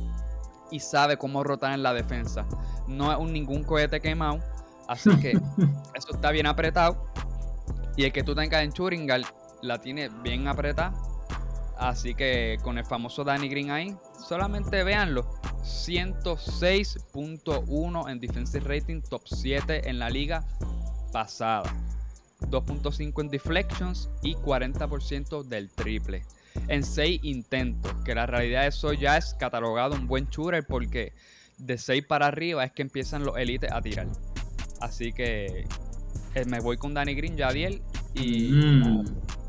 y sabe cómo rotar en la defensa. No es un ningún cohete quemado, así que [LAUGHS] eso está bien apretado. Y el que tú tengas en Churingal la tiene bien apretada. Así que con el famoso Danny Green ahí, solamente véanlo. 106.1 en defensive rating, top 7 en la liga pasada. 2.5 en deflections y 40% del triple. En 6 intentos, que la realidad eso ya es catalogado un buen shooter porque de 6 para arriba es que empiezan los elites a tirar. Así que eh, me voy con Danny Green, Yadiel y Mm.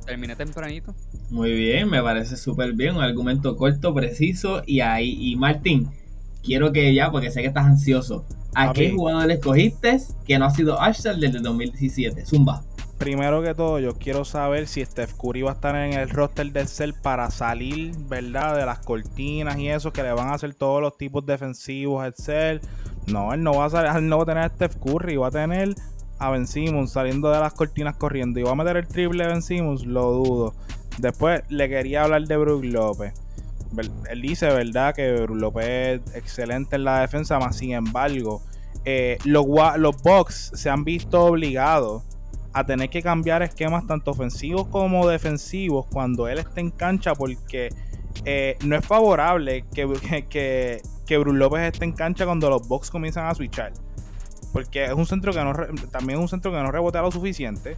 terminé tempranito. Muy bien, me parece súper bien. Un argumento corto, preciso. Y ahí, y Martín, quiero que ya, porque sé que estás ansioso. ¿A Papi. qué jugador le escogiste que no ha sido Arsenal desde el 2017? Zumba. Primero que todo, yo quiero saber si Steph Curry va a estar en el roster del Cell para salir, ¿verdad? De las cortinas y eso, que le van a hacer todos los tipos defensivos al Cell. No, él no va a salir, él no va a tener a Steph Curry, va a tener a Ben Simmons saliendo de las cortinas corriendo. Y va a meter el triple Ben Simmons, lo dudo. Después le quería hablar de Brook López. Él dice, ¿verdad? Que López es excelente en la defensa, más sin embargo, eh, los, los Bucks se han visto obligados a tener que cambiar esquemas tanto ofensivos como defensivos cuando él esté en cancha porque eh, no es favorable que, [LAUGHS] que, que, Brook López esté en cancha cuando los Bucks comienzan a switchar. Porque es un centro que no también es un centro que no rebotea lo suficiente.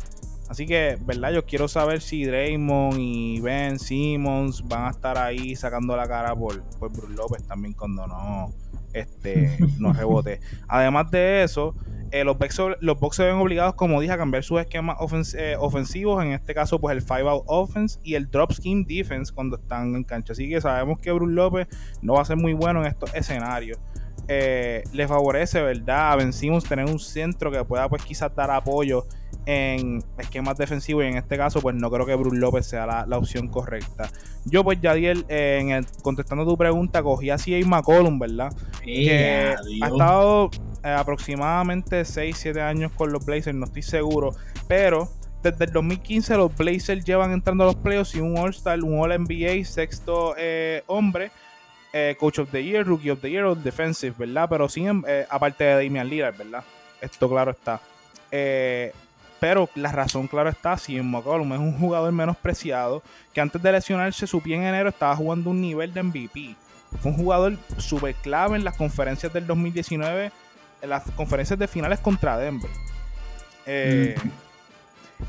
Así que, ¿verdad? Yo quiero saber si Draymond y Ben Simmons van a estar ahí sacando la cara por, por Brook López también cuando no, este, [LAUGHS] no rebote. Además de eso, eh, los, Bucks, los Bucks se ven obligados, como dije, a cambiar sus esquemas ofens- eh, ofensivos. En este caso, pues el 5-out offense y el drop scheme defense cuando están en cancha. Así que sabemos que Bruce López no va a ser muy bueno en estos escenarios. Eh, le favorece, ¿verdad? A Ben Simmons tener un centro que pueda, pues, quizás dar apoyo en esquemas defensivos. Y en este caso, pues, no creo que Bruce López sea la, la opción correcta. Yo, pues, Yadiel, eh, en el- contestando tu pregunta, cogí a C.A. McCollum, ¿verdad? que Eh, ha estado eh, aproximadamente 6-7 años con los Blazers, no estoy seguro, pero desde el 2015 los Blazers llevan entrando a los playoffs y un All-Star, un All-NBA, sexto eh, hombre, eh, Coach of the Year, Rookie of the Year, All Defensive, ¿verdad? Pero sin, aparte de Damian Lillard, ¿verdad? Esto claro está. Eh, pero la razón, claro está, si McCollum es un jugador menospreciado, que antes de lesionarse su pie en enero estaba jugando un nivel de MVP. Fue un jugador súper clave en las conferencias del 2019, en las conferencias de finales contra Denver. Eh,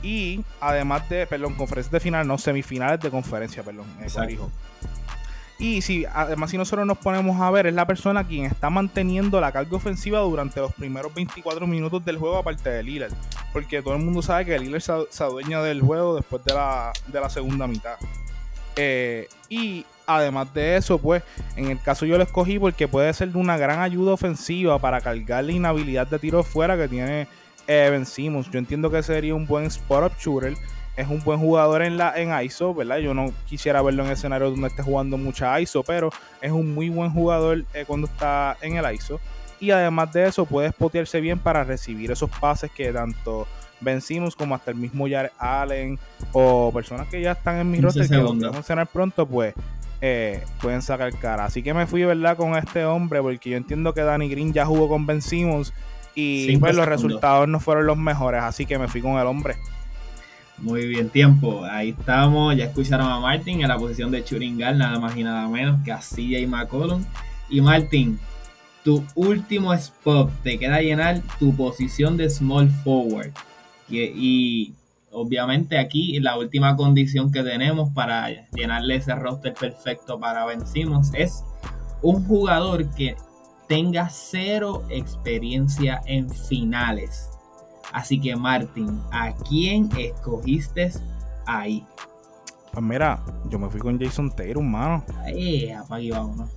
Y además de, perdón, conferencias de final, no, semifinales de conferencia, perdón, me corrijo. Y si, además, si nosotros nos ponemos a ver, es la persona quien está manteniendo la carga ofensiva durante los primeros 24 minutos del juego, aparte de Lillard. Porque todo el mundo sabe que Lillard se, adueña del juego después de la, de la segunda mitad. Eh, y además de eso, pues, en el caso yo lo escogí porque puede ser de una gran ayuda ofensiva para cargar la inhabilidad de tiro fuera que tiene eh, Ben Simmons. Yo entiendo que sería un buen spot-up shooter. Es un buen jugador en la en ISO, ¿verdad? Yo no quisiera verlo en escenarios donde esté jugando mucha ISO, pero es un muy buen jugador eh, cuando está en el ISO. Y además de eso, puede spotearse bien para recibir esos pases que tanto Ben Simmons como hasta el mismo Jared Allen o personas que ya están en mi 15 roster que lo segundos. voy a mencionar pronto, pues eh, pueden sacar cara. Así que me fui, ¿verdad? Con este hombre, porque yo entiendo que Danny Green ya jugó con Ben Simmons y pues los resultados no fueron los mejores, así que me fui con el hombre. Muy bien, tiempo. Ahí estamos. Ya escucharon a Martin en la posición de Churingal, nada más y nada menos que a CJ McCollum. Y Martin, tu último spot te queda llenar tu posición de small forward. Y obviamente aquí la última condición que tenemos para llenarle ese roster perfecto para Ben Simmons es un jugador que tenga cero experiencia en finales. Así que Martin, ¿a quién escogiste ahí? Pues mira, yo me fui con Jason Tatum, mano. Eh, apague vámonos.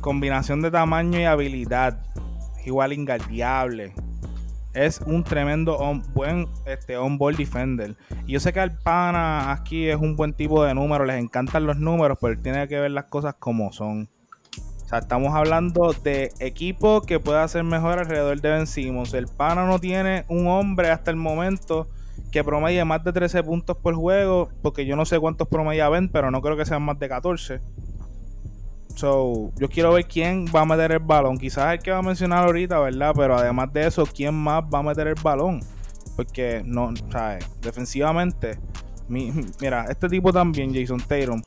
Combinación de tamaño y habilidad. Igual ingardiable. Es un tremendo on- buen este, on-ball defender. Y yo sé que el pana aquí es un buen tipo de número, les encantan los números, pero él tiene que ver las cosas como son. O sea, estamos hablando de equipo que pueda hacer mejor alrededor de Ben Simmons. El pana no tiene un hombre hasta el momento que promedie más de 13 puntos por juego, porque yo no sé cuántos promedia Ben, pero no creo que sean más de 14. So, yo quiero ver quién va a meter el balón. Quizás el que va a mencionar ahorita, ¿verdad? Pero además de eso, ¿quién más va a meter el balón? Porque no, ¿sabes? Defensivamente, mira, este tipo también, Jason Tatum,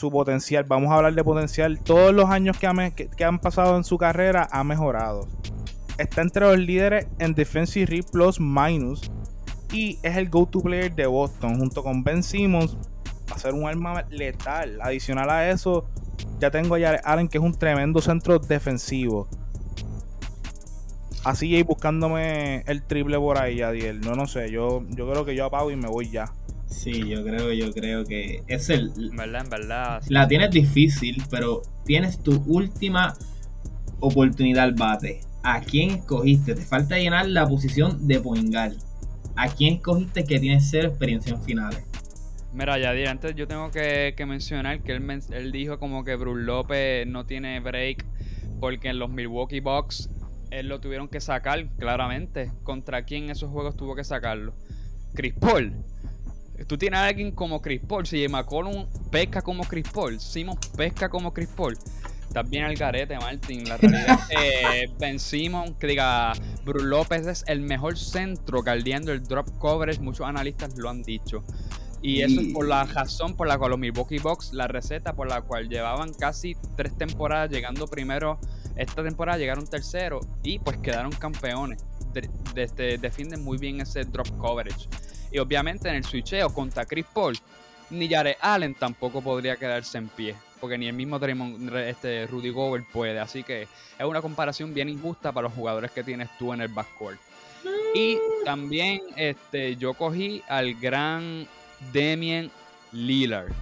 su potencial, vamos a hablar de potencial, todos los años que, han pasado en su carrera ha mejorado. Está entre los líderes en Defensive Rate Plus Minus y es el go-to player de Boston junto con Ben Simmons. Va a ser un arma letal. Adicional a eso, ya tengo a Allen, que es un tremendo centro defensivo. Así y buscándome el triple por ahí, Yadiel. No, no sé. Yo, yo creo que yo apago y me voy ya. Sí, yo creo, yo creo que es el. verdad, en verdad. La tienes difícil, pero tienes tu última oportunidad al bate. ¿A quién escogiste? Te falta llenar la posición de Poingal. ¿A quién escogiste que tiene cero experiencia en finales? Mira, ya antes yo tengo que, mencionar que él, él, dijo como que Bruce López no tiene break porque en los Milwaukee Bucks él lo tuvieron que sacar claramente. ¿Contra quién en esos juegos tuvo que sacarlo? Chris Paul. Tú tienes a alguien como Chris Paul. Si McCollum pesca como Chris Paul, Simon pesca como Chris Paul. Estás bien al garete, Martin. La realidad es que [LAUGHS] Ben Simon, que diga, Bruce López es el mejor centro caldeando el drop coverage. Muchos analistas lo han dicho. Y eso es por la razón por la cual los Milwaukee Bucks, la receta por la cual llevaban casi tres temporadas llegando primero, esta temporada llegaron tercero y pues quedaron campeones. De, defienden muy bien ese drop coverage. Y obviamente en el switcheo contra Chris Paul, ni Jared Allen tampoco podría quedarse en pie. Porque ni el mismo Draymond, este, Rudy Gobert puede. Así que es una comparación bien injusta para los jugadores que tienes tú en el backcourt. Y también este, yo cogí al gran Demian Lillard.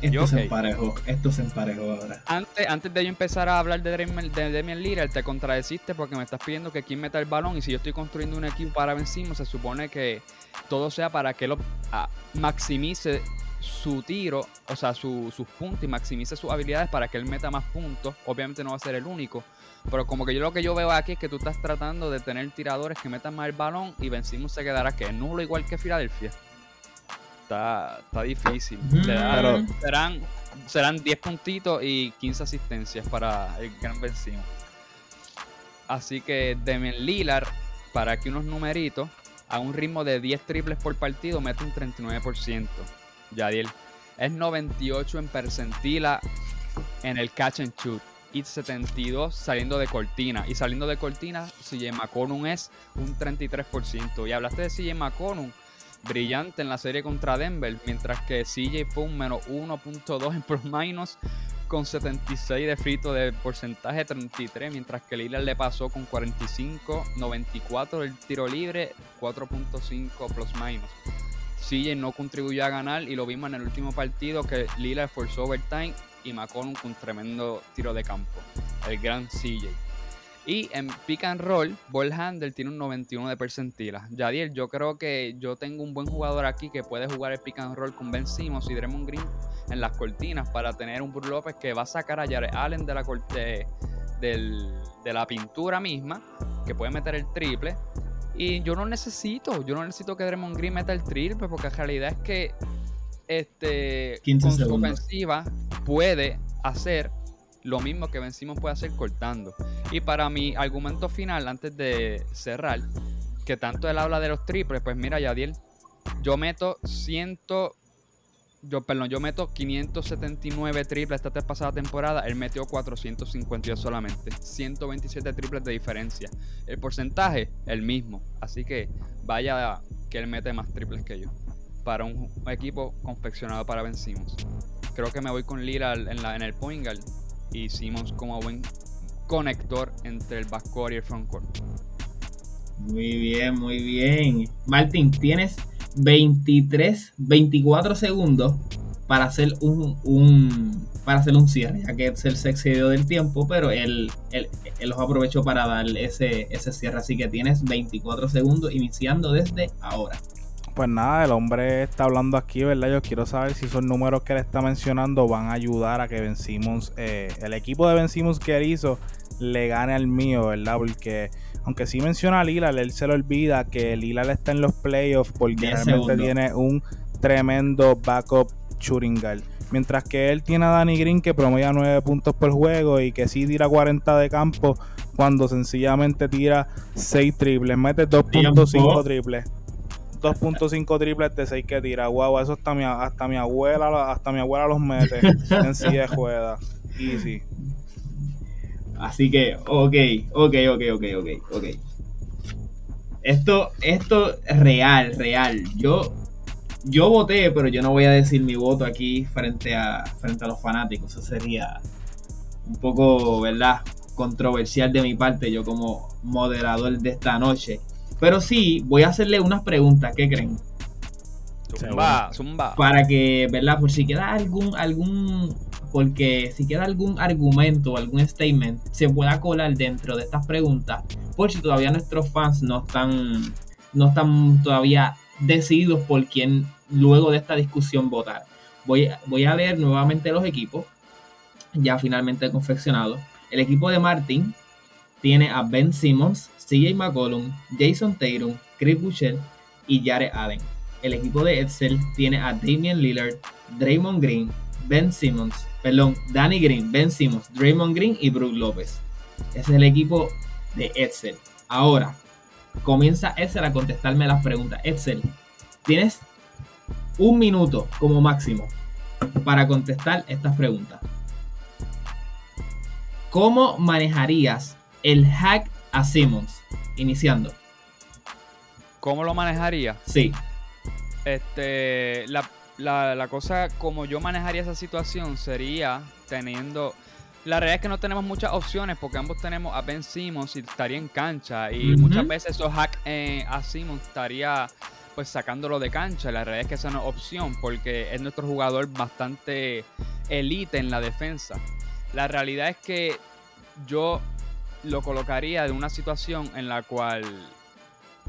Esto se emparejó, esto se emparejó ahora. Antes, antes de yo empezar a hablar de Demian, Lillard, te contradeciste porque me estás pidiendo que quien meta el balón y si yo estoy construyendo un equipo para vencimos, se supone que todo sea para que lo ah, maximice su tiro, o sea, sus puntos y maximice sus habilidades para que él meta más puntos. Obviamente no va a ser el único, pero como que yo lo que yo veo aquí es que tú estás tratando de tener tiradores que metan más el balón y vencimos se quedará que nulo igual que Filadelfia está, está difícil. serán, serán 10 puntitos y 15 asistencias para el gran vencido. Así que Demian Lillard, para que unos numeritos, a un ritmo de 10 triples por partido, mete un 39%. Yadiel. Es 98 en percentila en el catch and shoot. Y 72 saliendo de cortina. Y saliendo de cortina, CJ McConnell es un 33%. Y hablaste de CJ McConnell brillante en la serie contra Denver, mientras que CJ fue un menos 1.2 en [LAUGHS] plus minus con 76 de frito de porcentaje 33, mientras que Lillard le pasó con 45, 94 del tiro libre, 4.5 plus minus. CJ no contribuyó a ganar y lo vimos en el último partido que Lillard forzó overtime y McCollum con un tremendo tiro de campo. El gran CJ. Y en pick and roll, ball handle tiene un 91 de percentila. Yadiel, yo creo que yo tengo un buen jugador aquí que puede jugar el pick and roll con Ben Simmons y Draymond Green en las cortinas para tener un Burr López que va a sacar a Jared Allen de la, corte, de la pintura misma, que puede meter el triple. Y yo no necesito, yo no necesito que Draymond Green meta el triple, porque la realidad es que este, con su ofensiva puede hacer lo mismo que vencimos puede hacer cortando. Y para mi argumento final, antes de cerrar, que tanto él habla de los triples, pues mira, Yadiel, yo meto 100, yo, perdón, yo meto 579 triples esta pasada temporada, él metió 452 solamente, 127 triples de diferencia. El porcentaje, el mismo, así que vaya que él mete más triples que yo para un equipo confeccionado para vencimos. Creo que me voy con Lira en, el point guard hicimos como buen conector entre el backcourt y el frontcourt. Muy bien, muy bien. Martín, tienes 23, 24 segundos para hacer un, para hacer un cierre, ya que él se excedió del tiempo, pero él, él, él, los aprovechó para darle ese, ese cierre. Así que tienes 24 segundos iniciando desde ahora pues nada, el hombre está hablando aquí, ¿verdad? Yo quiero saber si esos números que él está mencionando van a ayudar a que vencimos, eh, el equipo de vencimos que hizo le gane al mío, ¿verdad? Porque aunque sí menciona a Lillard, él se le olvida que Lillard está en los playoffs porque realmente segundos. tiene un tremendo backup shooting guard. Mientras que él tiene a Danny Green que promedia 9 puntos por juego y que sí tira 40 de campo cuando sencillamente tira 6 triples. Mete 2.5 Tiempo. triples. 2.5 triples de 6 que tira. Guau, eso hasta mi, hasta mi abuela hasta mi abuela los mete [LAUGHS] en silla de juega. Easy. Así que, ok, ok, ok, ok, ok, ok. Esto, esto es real, real. Yo, yo voté, pero yo no voy a decir mi voto aquí frente a, frente a los fanáticos. Eso sería un poco, ¿verdad? Controversial de mi parte, yo como moderador de esta noche. Pero sí, voy a hacerle unas preguntas, ¿qué creen? Zumba, zumba. para que, ¿verdad? Por si queda algún, algún, porque si queda algún argumento o algún statement, se pueda colar dentro de estas preguntas, por si todavía nuestros fans no están, no están todavía decididos por quién luego de esta discusión votar. Voy, voy a leer nuevamente los equipos, ya finalmente confeccionados. El equipo de Martin tiene a Ben Simmons, CJ McCollum, Jason Tatum, Chris Boucher y Jared Allen. El equipo de Edsel tiene a Damian Lillard, Draymond Green, Ben Simmons, perdón, Danny Green, Ben Simmons, Draymond Green y Brook López. Ese es el equipo de Edsel. Ahora, comienza Edsel a contestarme las preguntas. Edsel, tienes un minuto como máximo para contestar estas preguntas. ¿Cómo manejarías el hack a Simmons? Iniciando. ¿Cómo lo manejaría? Sí. Este, la, la- la cosa como yo manejaría esa situación sería teniendo... La realidad es que no tenemos muchas opciones porque ambos tenemos a Ben Simmons y estaría en cancha y muchas veces esos hack eh, a Simmons estaría pues sacándolo de cancha. La realidad es que esa no es opción porque es nuestro jugador bastante elite en la defensa. La realidad es que yo lo colocaría en una situación en la cual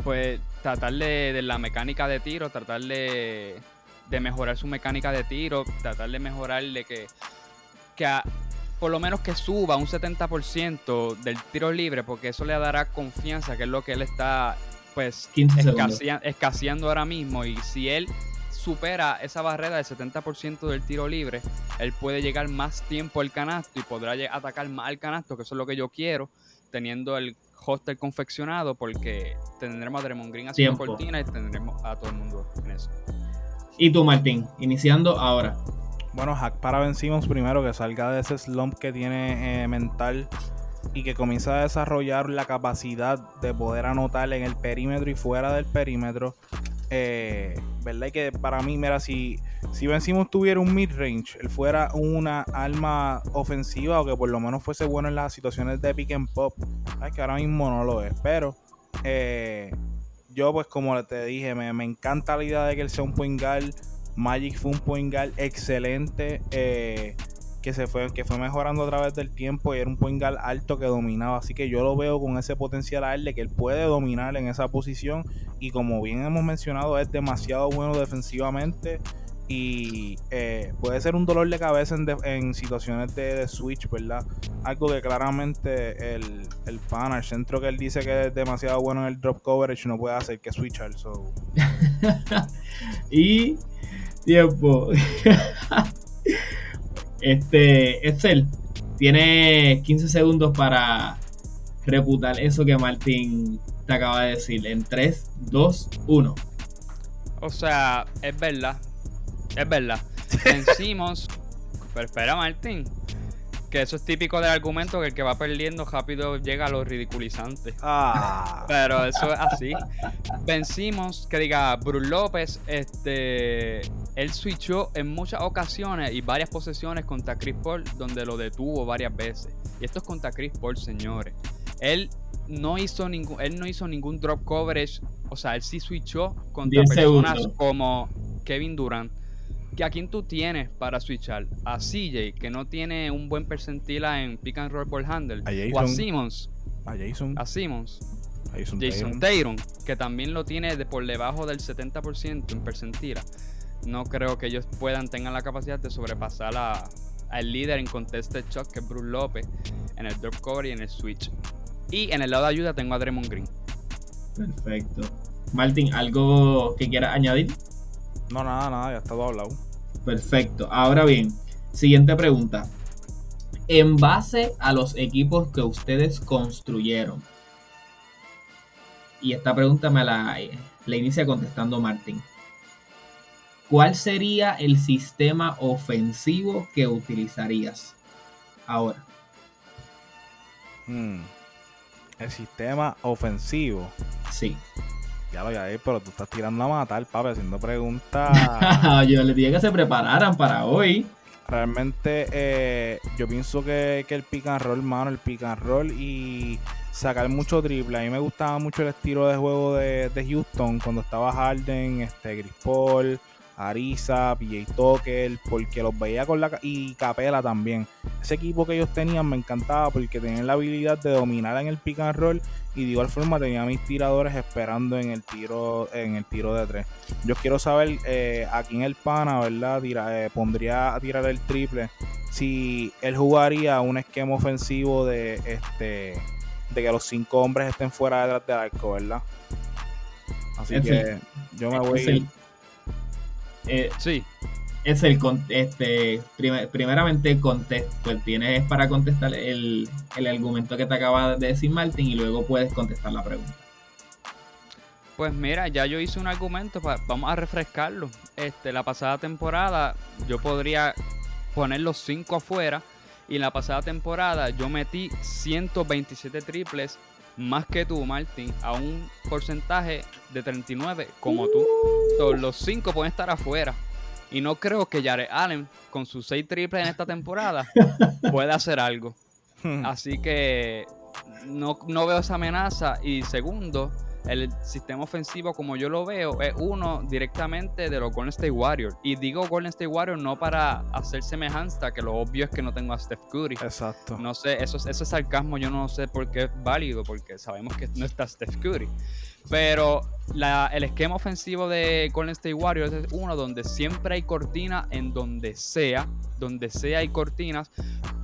pues tratar de, de la mecánica de tiro, tratar de, de mejorar su mecánica de tiro, tratar de mejorar de que, que a- por lo menos que suba un 70% del tiro libre, porque eso le dará confianza, que es lo que él está pues 15 segundos. escasea- escaseando ahora mismo. Y si él supera esa barrera del 70% del tiro libre, él puede llegar más tiempo al canasto y podrá atacar más al canasto, que eso es lo que yo quiero, teniendo el hostel confeccionado, porque tendremos a Draymond Green haciendo Tiempo. cortina y tendremos a todo el mundo en eso. Y tú, Martín, iniciando ahora. Bueno, hack para Ben Simmons primero que salga de ese slump que tiene eh, mental y que comience a desarrollar la capacidad de poder anotar en el perímetro y fuera del perímetro. Eh, ¿Verdad? Y que para mí, mira, si, si Ben Simmons tuviera un mid-range, él fuera una arma ofensiva o que por lo menos fuese bueno en las situaciones de pick and pop. Sabes que ahora mismo no lo es, pero eh, yo pues como te dije, me, me encanta la idea de que él sea un point guard. Magic fue un point guard excelente eh, que se fue que fue mejorando a través del tiempo y era un point guard alto que dominaba, así que yo lo veo con ese potencial a él de que él puede dominar en esa posición. Y como bien hemos mencionado es demasiado bueno defensivamente y eh, puede ser un dolor de cabeza en, de- en situaciones de, de switch, ¿verdad? Algo que claramente el, el pana, el centro que él dice que es demasiado bueno en el drop coverage no puede hacer que switchar, so [LAUGHS] y tiempo. [LAUGHS] este, Excel, tiene 15 segundos para reputar eso que Martín te acaba de decir. En 3, 2, 1. O sea, es verdad. Es verdad. Vencimos. pero espera, Martín. Que eso es típico del argumento que el que va perdiendo rápido llega a lo ridiculizante. ah, Pero eso es así. Vencimos, que diga, Bruce López, este, él switchó en muchas ocasiones y varias posesiones contra Chris Paul, donde lo detuvo varias veces. Y esto es contra Chris Paul, señores. Él no hizo ningún, él no hizo ningún drop coverage, o sea, él sí switchó contra 10 personas como Kevin Durant. Que a quién tú tienes para switchar? A CJ, que no tiene un buen percentila en pick and roll ball handle. A O a. Simmons. a Jason, A Simmons. a Jason, Jason. Tatum, que también lo tiene de por debajo del 70% en percentila. No creo que ellos puedan, tengan la capacidad de sobrepasar a, al líder en contested shot, que es Bruce López, en el drop cover y en el switch. Y en el lado de ayuda tengo a Draymond Green. Perfecto. Martín, ¿algo que quieras añadir? No, nada, nada, ya está todo hablado. Perfecto. Ahora bien, siguiente pregunta. En base a los equipos que ustedes construyeron, y esta pregunta me la, la inicia contestando Martín. ¿Cuál sería el sistema ofensivo que utilizarías ahora? Hmm. El sistema ofensivo. Sí. Ya lo ya pero tú estás tirando a matar, papi, haciendo preguntas. [LAUGHS] yo les dije que se prepararan para hoy. Realmente, eh, yo pienso que, que, el pick and roll, mano, el pick and roll y sacar mucho triple. A mí me gustaba mucho el estilo de juego de, de Houston cuando estaba Harden, este, Chris Paul, Arisa, PJ Tucker, porque los veía con la y Capela también. Ese equipo que ellos tenían me encantaba porque tenían la habilidad de dominar en el pick and roll y de igual forma tenía mis tiradores esperando en el tiro en el tiro de tres. Yo quiero saber eh, aquí en el pana, ¿verdad? Eh, pondría a tirar el triple si él jugaría un esquema ofensivo de este de que los cinco hombres estén fuera detrás del arco, ¿verdad? Así que yo me voy eh, sí. Es el este primeramente contest, pues tienes para contestar el, argumento que te acaba de decir Martín y luego puedes contestar la pregunta. Pues mira, ya yo hice un argumento, vamos a refrescarlo. Este, la pasada temporada yo podría poner los cinco afuera y en la pasada temporada yo metí 127 triples más que tú, Martín, a un porcentaje de 39 como tú. Los 5 pueden estar afuera. Y no creo que Jared Allen, con sus 6 triples en esta temporada, [LAUGHS] pueda hacer algo. Hmm. Así que no, no veo esa amenaza. Y segundo, el sistema ofensivo, como yo lo veo, es uno directamente de los Golden State Warriors. Y digo Golden State Warriors no para hacer semejanza, que lo obvio es que no tengo a Steph Curry. Exacto. No sé, eso, ese sarcasmo yo no sé por qué es válido, porque sabemos que no está Steph Curry. Pero el esquema ofensivo de Golden State Warriors es uno donde siempre hay cortina en donde sea, donde sea hay cortinas.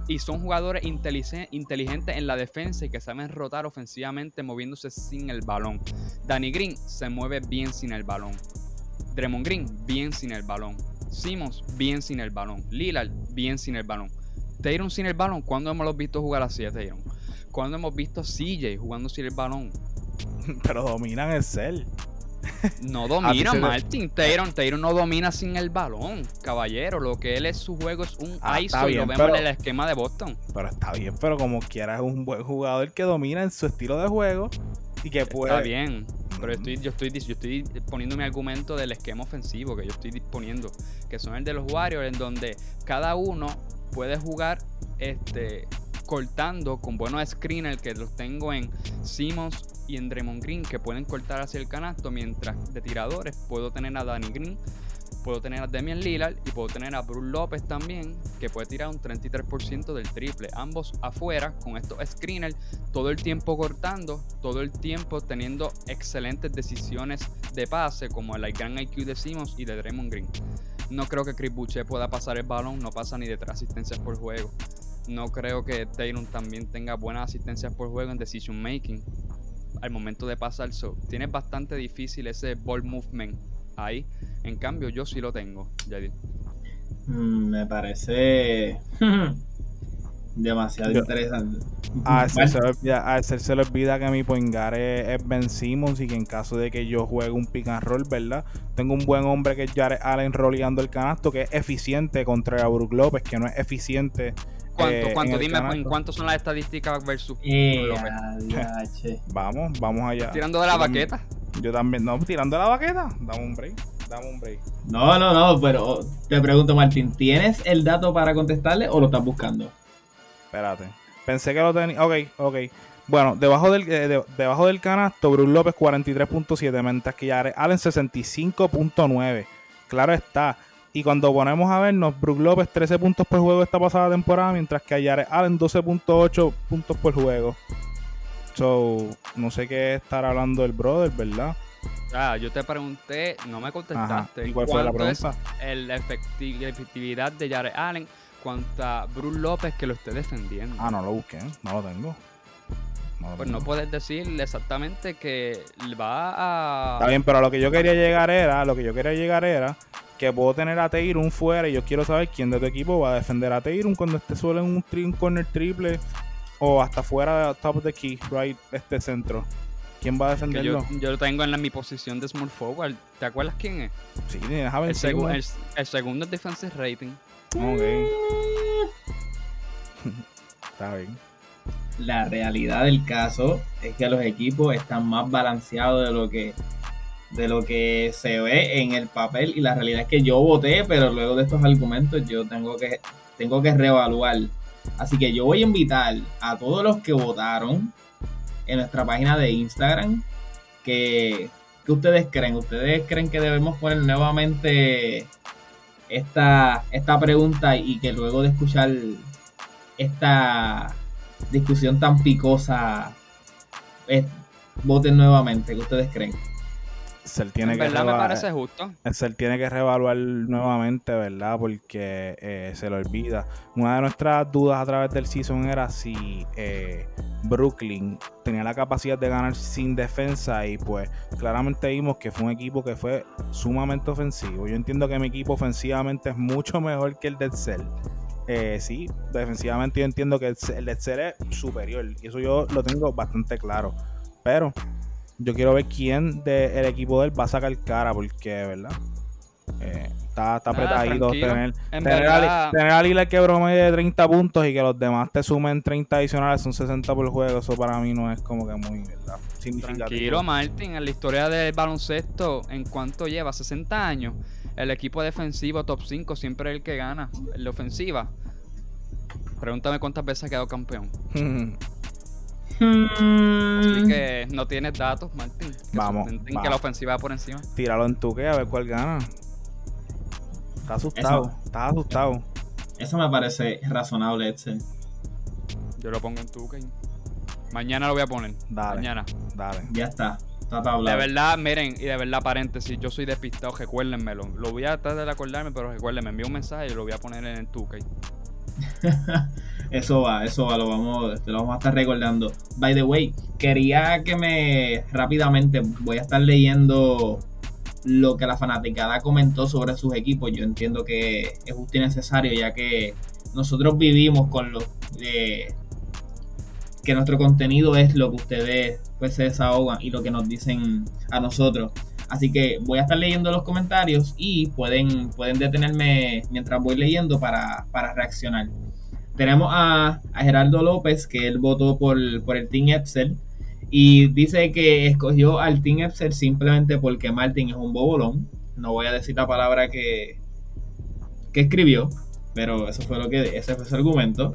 Y son jugadores inteligentes en la defensa y que saben rotar ofensivamente moviéndose sin el balón. Danny Green se mueve bien sin el balón. Draymond Green bien sin el balón. Simmons bien sin el balón. Lillard bien sin el balón. Tatum sin el balón. ¿Cuándo hemos visto jugar así a Tatum? ¿Cuándo hemos visto a CJ jugando sin el balón? [LAUGHS] Pero dominan el cel. No [LAUGHS] domina, Martin. Taylor, no domina sin el balón, caballero. Lo que él es su juego es un ah, ISO y lo vemos en el esquema de Boston. Pero está bien, pero como quiera es un buen jugador que domina en su estilo de juego y que puede. Está bien, pero estoy, yo, estoy, yo estoy poniendo mi argumento del esquema ofensivo que yo estoy disponiendo, que son el de los Warriors, en donde cada uno puede jugar este cortando con buenos screeners que los tengo en Simmons y en Draymond Green que pueden cortar hacia el canasto, mientras de tiradores puedo tener a Danny Green, puedo tener a Demian Lillard y puedo tener a Bruce López también, que puede tirar un 33% del triple. Ambos afuera con estos screeners, todo el tiempo cortando, todo el tiempo teniendo excelentes decisiones de pase, como el gran IQ de Simmons y de Draymond Green. No creo que Chris Boucher pueda pasar el balón, no pasa ni de asistencias por juego. No creo que Taylor también tenga buenas asistencias por juego en decision making al momento de pasar. So, tienes bastante difícil ese ball movement ahí. En cambio, yo sí lo tengo, mm, me parece [LAUGHS] demasiado interesante. A Excel, se le olvida, que mi poingar es, es, Ben Simmons y que en caso de que yo juegue un pick and roll, ¿verdad? Tengo un buen hombre que es Jared Allen roleando el canasto, que es eficiente contra Brook López, que no es eficiente ¿Cuánto? Eh, ¿Cuánto? Dime en cuánto son las estadísticas versus eh, [LAUGHS] Vamos, vamos allá. Tirando de la baqueta. Yo también, no, tirando de la baqueta. Dame un break. Dame un break. No, no, no, pero te pregunto, Martín, ¿tienes el dato para contestarle o lo estás buscando? Espérate. Pensé que lo tenía. Ok, ok. Bueno, debajo del, eh, debajo del canasto, Bruce López 43.7, mientras que Allen 65.9. Claro está, y cuando ponemos a vernos, Brook López 13 puntos por juego esta pasada temporada, mientras que Jared Allen 12.8 puntos por juego. So, no sé qué estar hablando del brother, ¿verdad? Ah, yo te pregunté, no me contestaste. ¿Y cuál fue la pregunta? Es la efectividad de Jared Allen cuanto a Bruce López que lo esté defendiendo. Ah, no lo busqué, no lo tengo. No lo Pues no puedes decir exactamente que va a. Está bien, pero a lo que yo quería llegar era, lo que yo quería llegar era que puedo tener a Teirum fuera y yo quiero saber quién de tu equipo va a defender a Teirum cuando esté solo en un, tri- un corner triple o hasta fuera de top of the key, right, este centro. ¿Quién va a que yo, defenderlo? yo lo tengo en la- mi posición de small forward. ¿Te acuerdas quién es? Sí, a El, segu- el- el segundo es defensive rating. Ok. [LAUGHS] Está bien. La realidad del caso es que los equipos están más balanceados de lo que de lo que se ve en el papel y la realidad es que yo voté, pero luego de estos argumentos yo tengo que tengo que reevaluar. Así que yo voy a invitar a todos los que votaron en nuestra página de Instagram que ¿qué ustedes creen? ¿Ustedes creen que debemos poner nuevamente esta, esta pregunta y que luego de escuchar esta discusión tan picosa eh, voten nuevamente? ¿Qué ustedes creen? Cell tiene en que verdad me reva- parece justo. Cell tiene que reevaluar nuevamente, ¿verdad? Porque eh, se le olvida. Una de nuestras dudas a través del season era si eh, Brooklyn tenía la capacidad de ganar sin defensa y pues claramente vimos que fue un equipo que fue sumamente ofensivo. Yo entiendo que mi equipo ofensivamente es mucho mejor que el del Cell. Eh, sí, defensivamente yo entiendo que el Ce- el del Cell es superior y eso yo lo tengo bastante claro. Pero yo quiero ver quién del equipo de él va a sacar cara, porque, ¿verdad? Eh, está, está apretadito tener, En tener, a, tener a Lillard que promedie 30 puntos y que los demás te sumen 30 adicionales, son 60 por juego. Eso para mí no es como que muy, ¿verdad? Significativo. tranquilo, Martin. En la historia del baloncesto, en cuanto lleva 60 años, el equipo defensivo top 5 siempre es el que gana. En la ofensiva. Pregúntame cuántas veces ha quedado campeón. [LAUGHS] Así que no tienes datos, Martín. Que Vamos, que la ofensiva va por encima. Tíralo en tu que a ver cuál gana. Está asustado, Eso. está asustado. Eso me parece razonable, Edsel. Yo lo pongo en tu Mañana lo voy a poner. Dale. Mañana. Dale. Ya está. Está De tablado. verdad, miren, y de verdad, paréntesis, yo soy despistado, recuérdenmelo. Lo voy a tratar de acordarme, pero recuérdenme, envío un mensaje y lo voy a poner en el 2K. [LAUGHS] Eso va, eso va, lo vamos, te lo vamos a estar recordando. By the way, quería que me rápidamente voy a estar leyendo lo que la fanaticada comentó sobre sus equipos. Yo entiendo que es justo y necesario, ya que nosotros vivimos con lo de que nuestro contenido es lo que ustedes pues se desahogan y lo que nos dicen a nosotros. Así que voy a estar leyendo los comentarios y pueden, pueden detenerme mientras voy leyendo para, para reaccionar. Tenemos a, a Gerardo López, que él votó por, por el Team Epsel. Y dice que escogió al Team Epsel simplemente porque Martin es un bobolón. No voy a decir la palabra que, que escribió, pero eso fue lo que ese fue su argumento.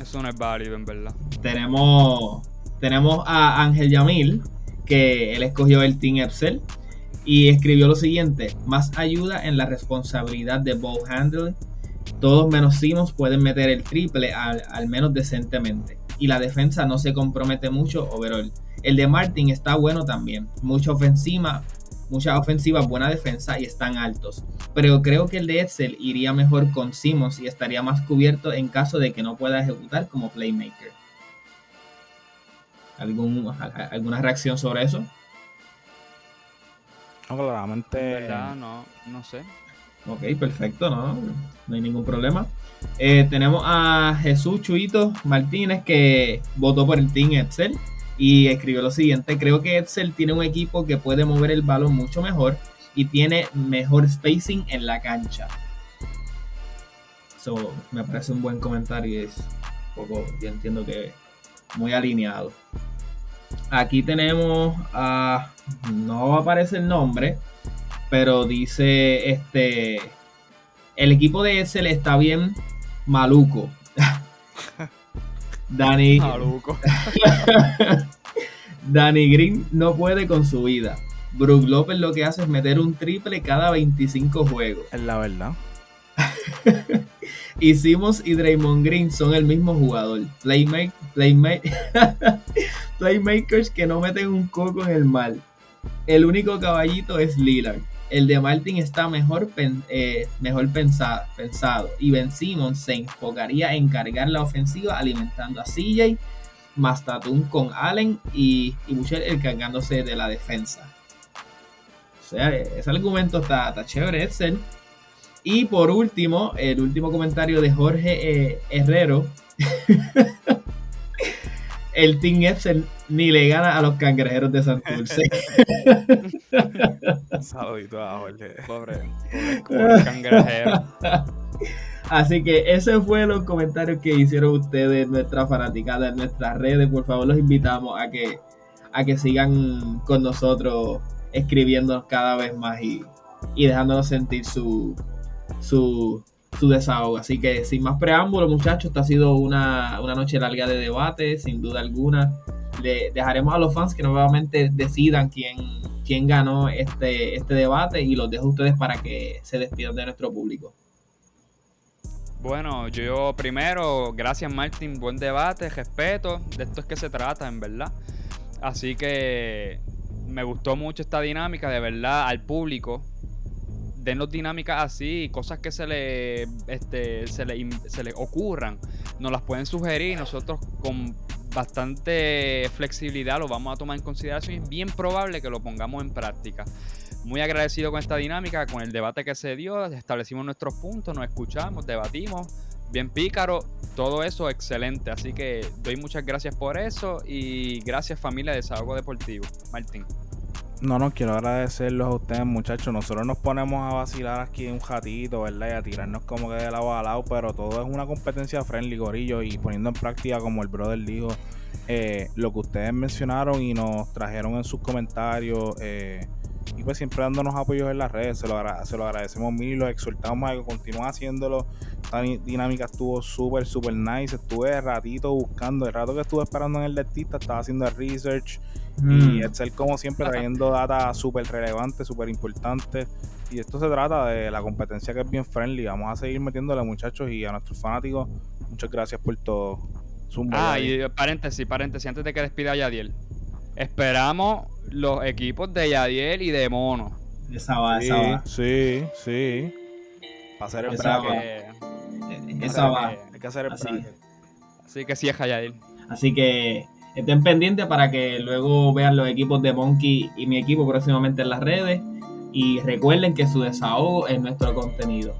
Eso no es válido, en verdad. Tenemos, tenemos a Ángel Yamil, que él escogió el Team Epsel. Y escribió lo siguiente: más ayuda en la responsabilidad de ball handling. Todos menos Simmons pueden meter el triple al, al menos decentemente. Y la defensa no se compromete mucho overall. El de Martin está bueno también. Mucha ofensiva, mucha ofensiva, buena defensa y están altos. Pero creo que el de Edsel iría mejor con Simmons y estaría más cubierto en caso de que no pueda ejecutar como playmaker. ¿Algún, a- a- ¿Alguna reacción sobre eso? No, claramente. En verdad, no, no sé. Ok, perfecto, no, no hay ningún problema. Eh, tenemos a Jesús Chuito Martínez que votó por el Team Edsel y escribió lo siguiente: Creo que Edsel tiene un equipo que puede mover el balón mucho mejor y tiene mejor spacing en la cancha. So, me parece un buen comentario y es un poco, yo entiendo que muy alineado. Aquí tenemos a. No aparece el nombre, pero dice este. El equipo de Excel está bien maluco. [LAUGHS] Dani, [LAUGHS] Maluco. [LAUGHS] Danny Green no puede con su vida. Brook López lo que hace es meter un triple cada 25 juegos. Es la verdad. Y Simmons y Draymond Green son el mismo jugador. Playmake, playmake, playmakers que no meten un coco en el mal. El único caballito es Lillard. el de Martin está mejor, eh, mejor pensado, pensado y Ben Simmons se enfocaría en cargar la ofensiva alimentando a CJ, más con Allen y, y Boucher encargándose de la defensa. O sea, ese argumento está, está chévere, Edsel. Y por último, el último comentario de Jorge eh, Herrero. [LAUGHS] el Team Epson ni le gana a los cangrejeros de Santurce. [LAUGHS] Saludito a Jorge. Pobre, pobre, cangrejero. [LAUGHS] Así que ese fue los comentarios que hicieron ustedes, nuestras fanaticadas, en nuestras redes. Por favor, los invitamos a que, a que sigan con nosotros escribiendo cada vez más y, y dejándonos sentir su, su, su desahogo. Así que sin más preámbulos, muchachos, esta ha sido una, noche larga de debate, sin duda alguna. Le dejaremos a los fans que nuevamente decidan quién, quién ganó este, este debate y los dejo a ustedes para que se despidan de nuestro público. Bueno, yo primero, gracias Martín, buen debate, respeto, de esto es que se trata, en verdad. Así que me gustó mucho esta dinámica, de verdad, al público denos dinámicas así, cosas que se le, este, se le, se le ocurran, nos las pueden sugerir nosotros con bastante flexibilidad lo vamos a tomar en consideración y es bien probable que lo pongamos en práctica. Muy agradecido con esta dinámica, con el debate que se dio, establecimos nuestros puntos, nos escuchamos, debatimos, bien pícaro, todo eso excelente. Así que doy muchas gracias por eso y gracias familia de Desahogo Deportivo. Martín. No, no, quiero agradecerlos a ustedes, muchachos. Nosotros nos ponemos a vacilar aquí un ratito, ¿verdad? Y a tirarnos como que de lado a lado, pero todo es una competencia friendly, gorillo, y poniendo en práctica, como el brother dijo, eh, lo que ustedes mencionaron y nos trajeron en sus comentarios. Eh, y pues siempre dándonos apoyos en las redes, se lo, se lo agradecemos mil y los exhortamos a que continúen haciéndolo. Esta dinámica estuvo súper, súper nice. Estuve ratito buscando, el rato que estuve esperando en el dentista, estaba haciendo el research y mm. Excel, como siempre, trayendo data súper relevante, súper importante. Y esto se trata de la competencia que es bien friendly. Vamos a seguir metiéndole, muchachos, y a nuestros fanáticos. Muchas gracias por todo. ah, y paréntesis, paréntesis, antes de que despida a Yadiel. Esperamos los equipos de Yadiel y de Mono. Esa va, esa va. Sí, sí. Para hacer el esa Esa va. Hay que hacer el Así. Así que sí es Yadiel. Así que Estén pendientes para que luego vean los equipos de Monkey y mi equipo próximamente en las redes. Y recuerden que su desahogo es nuestro contenido.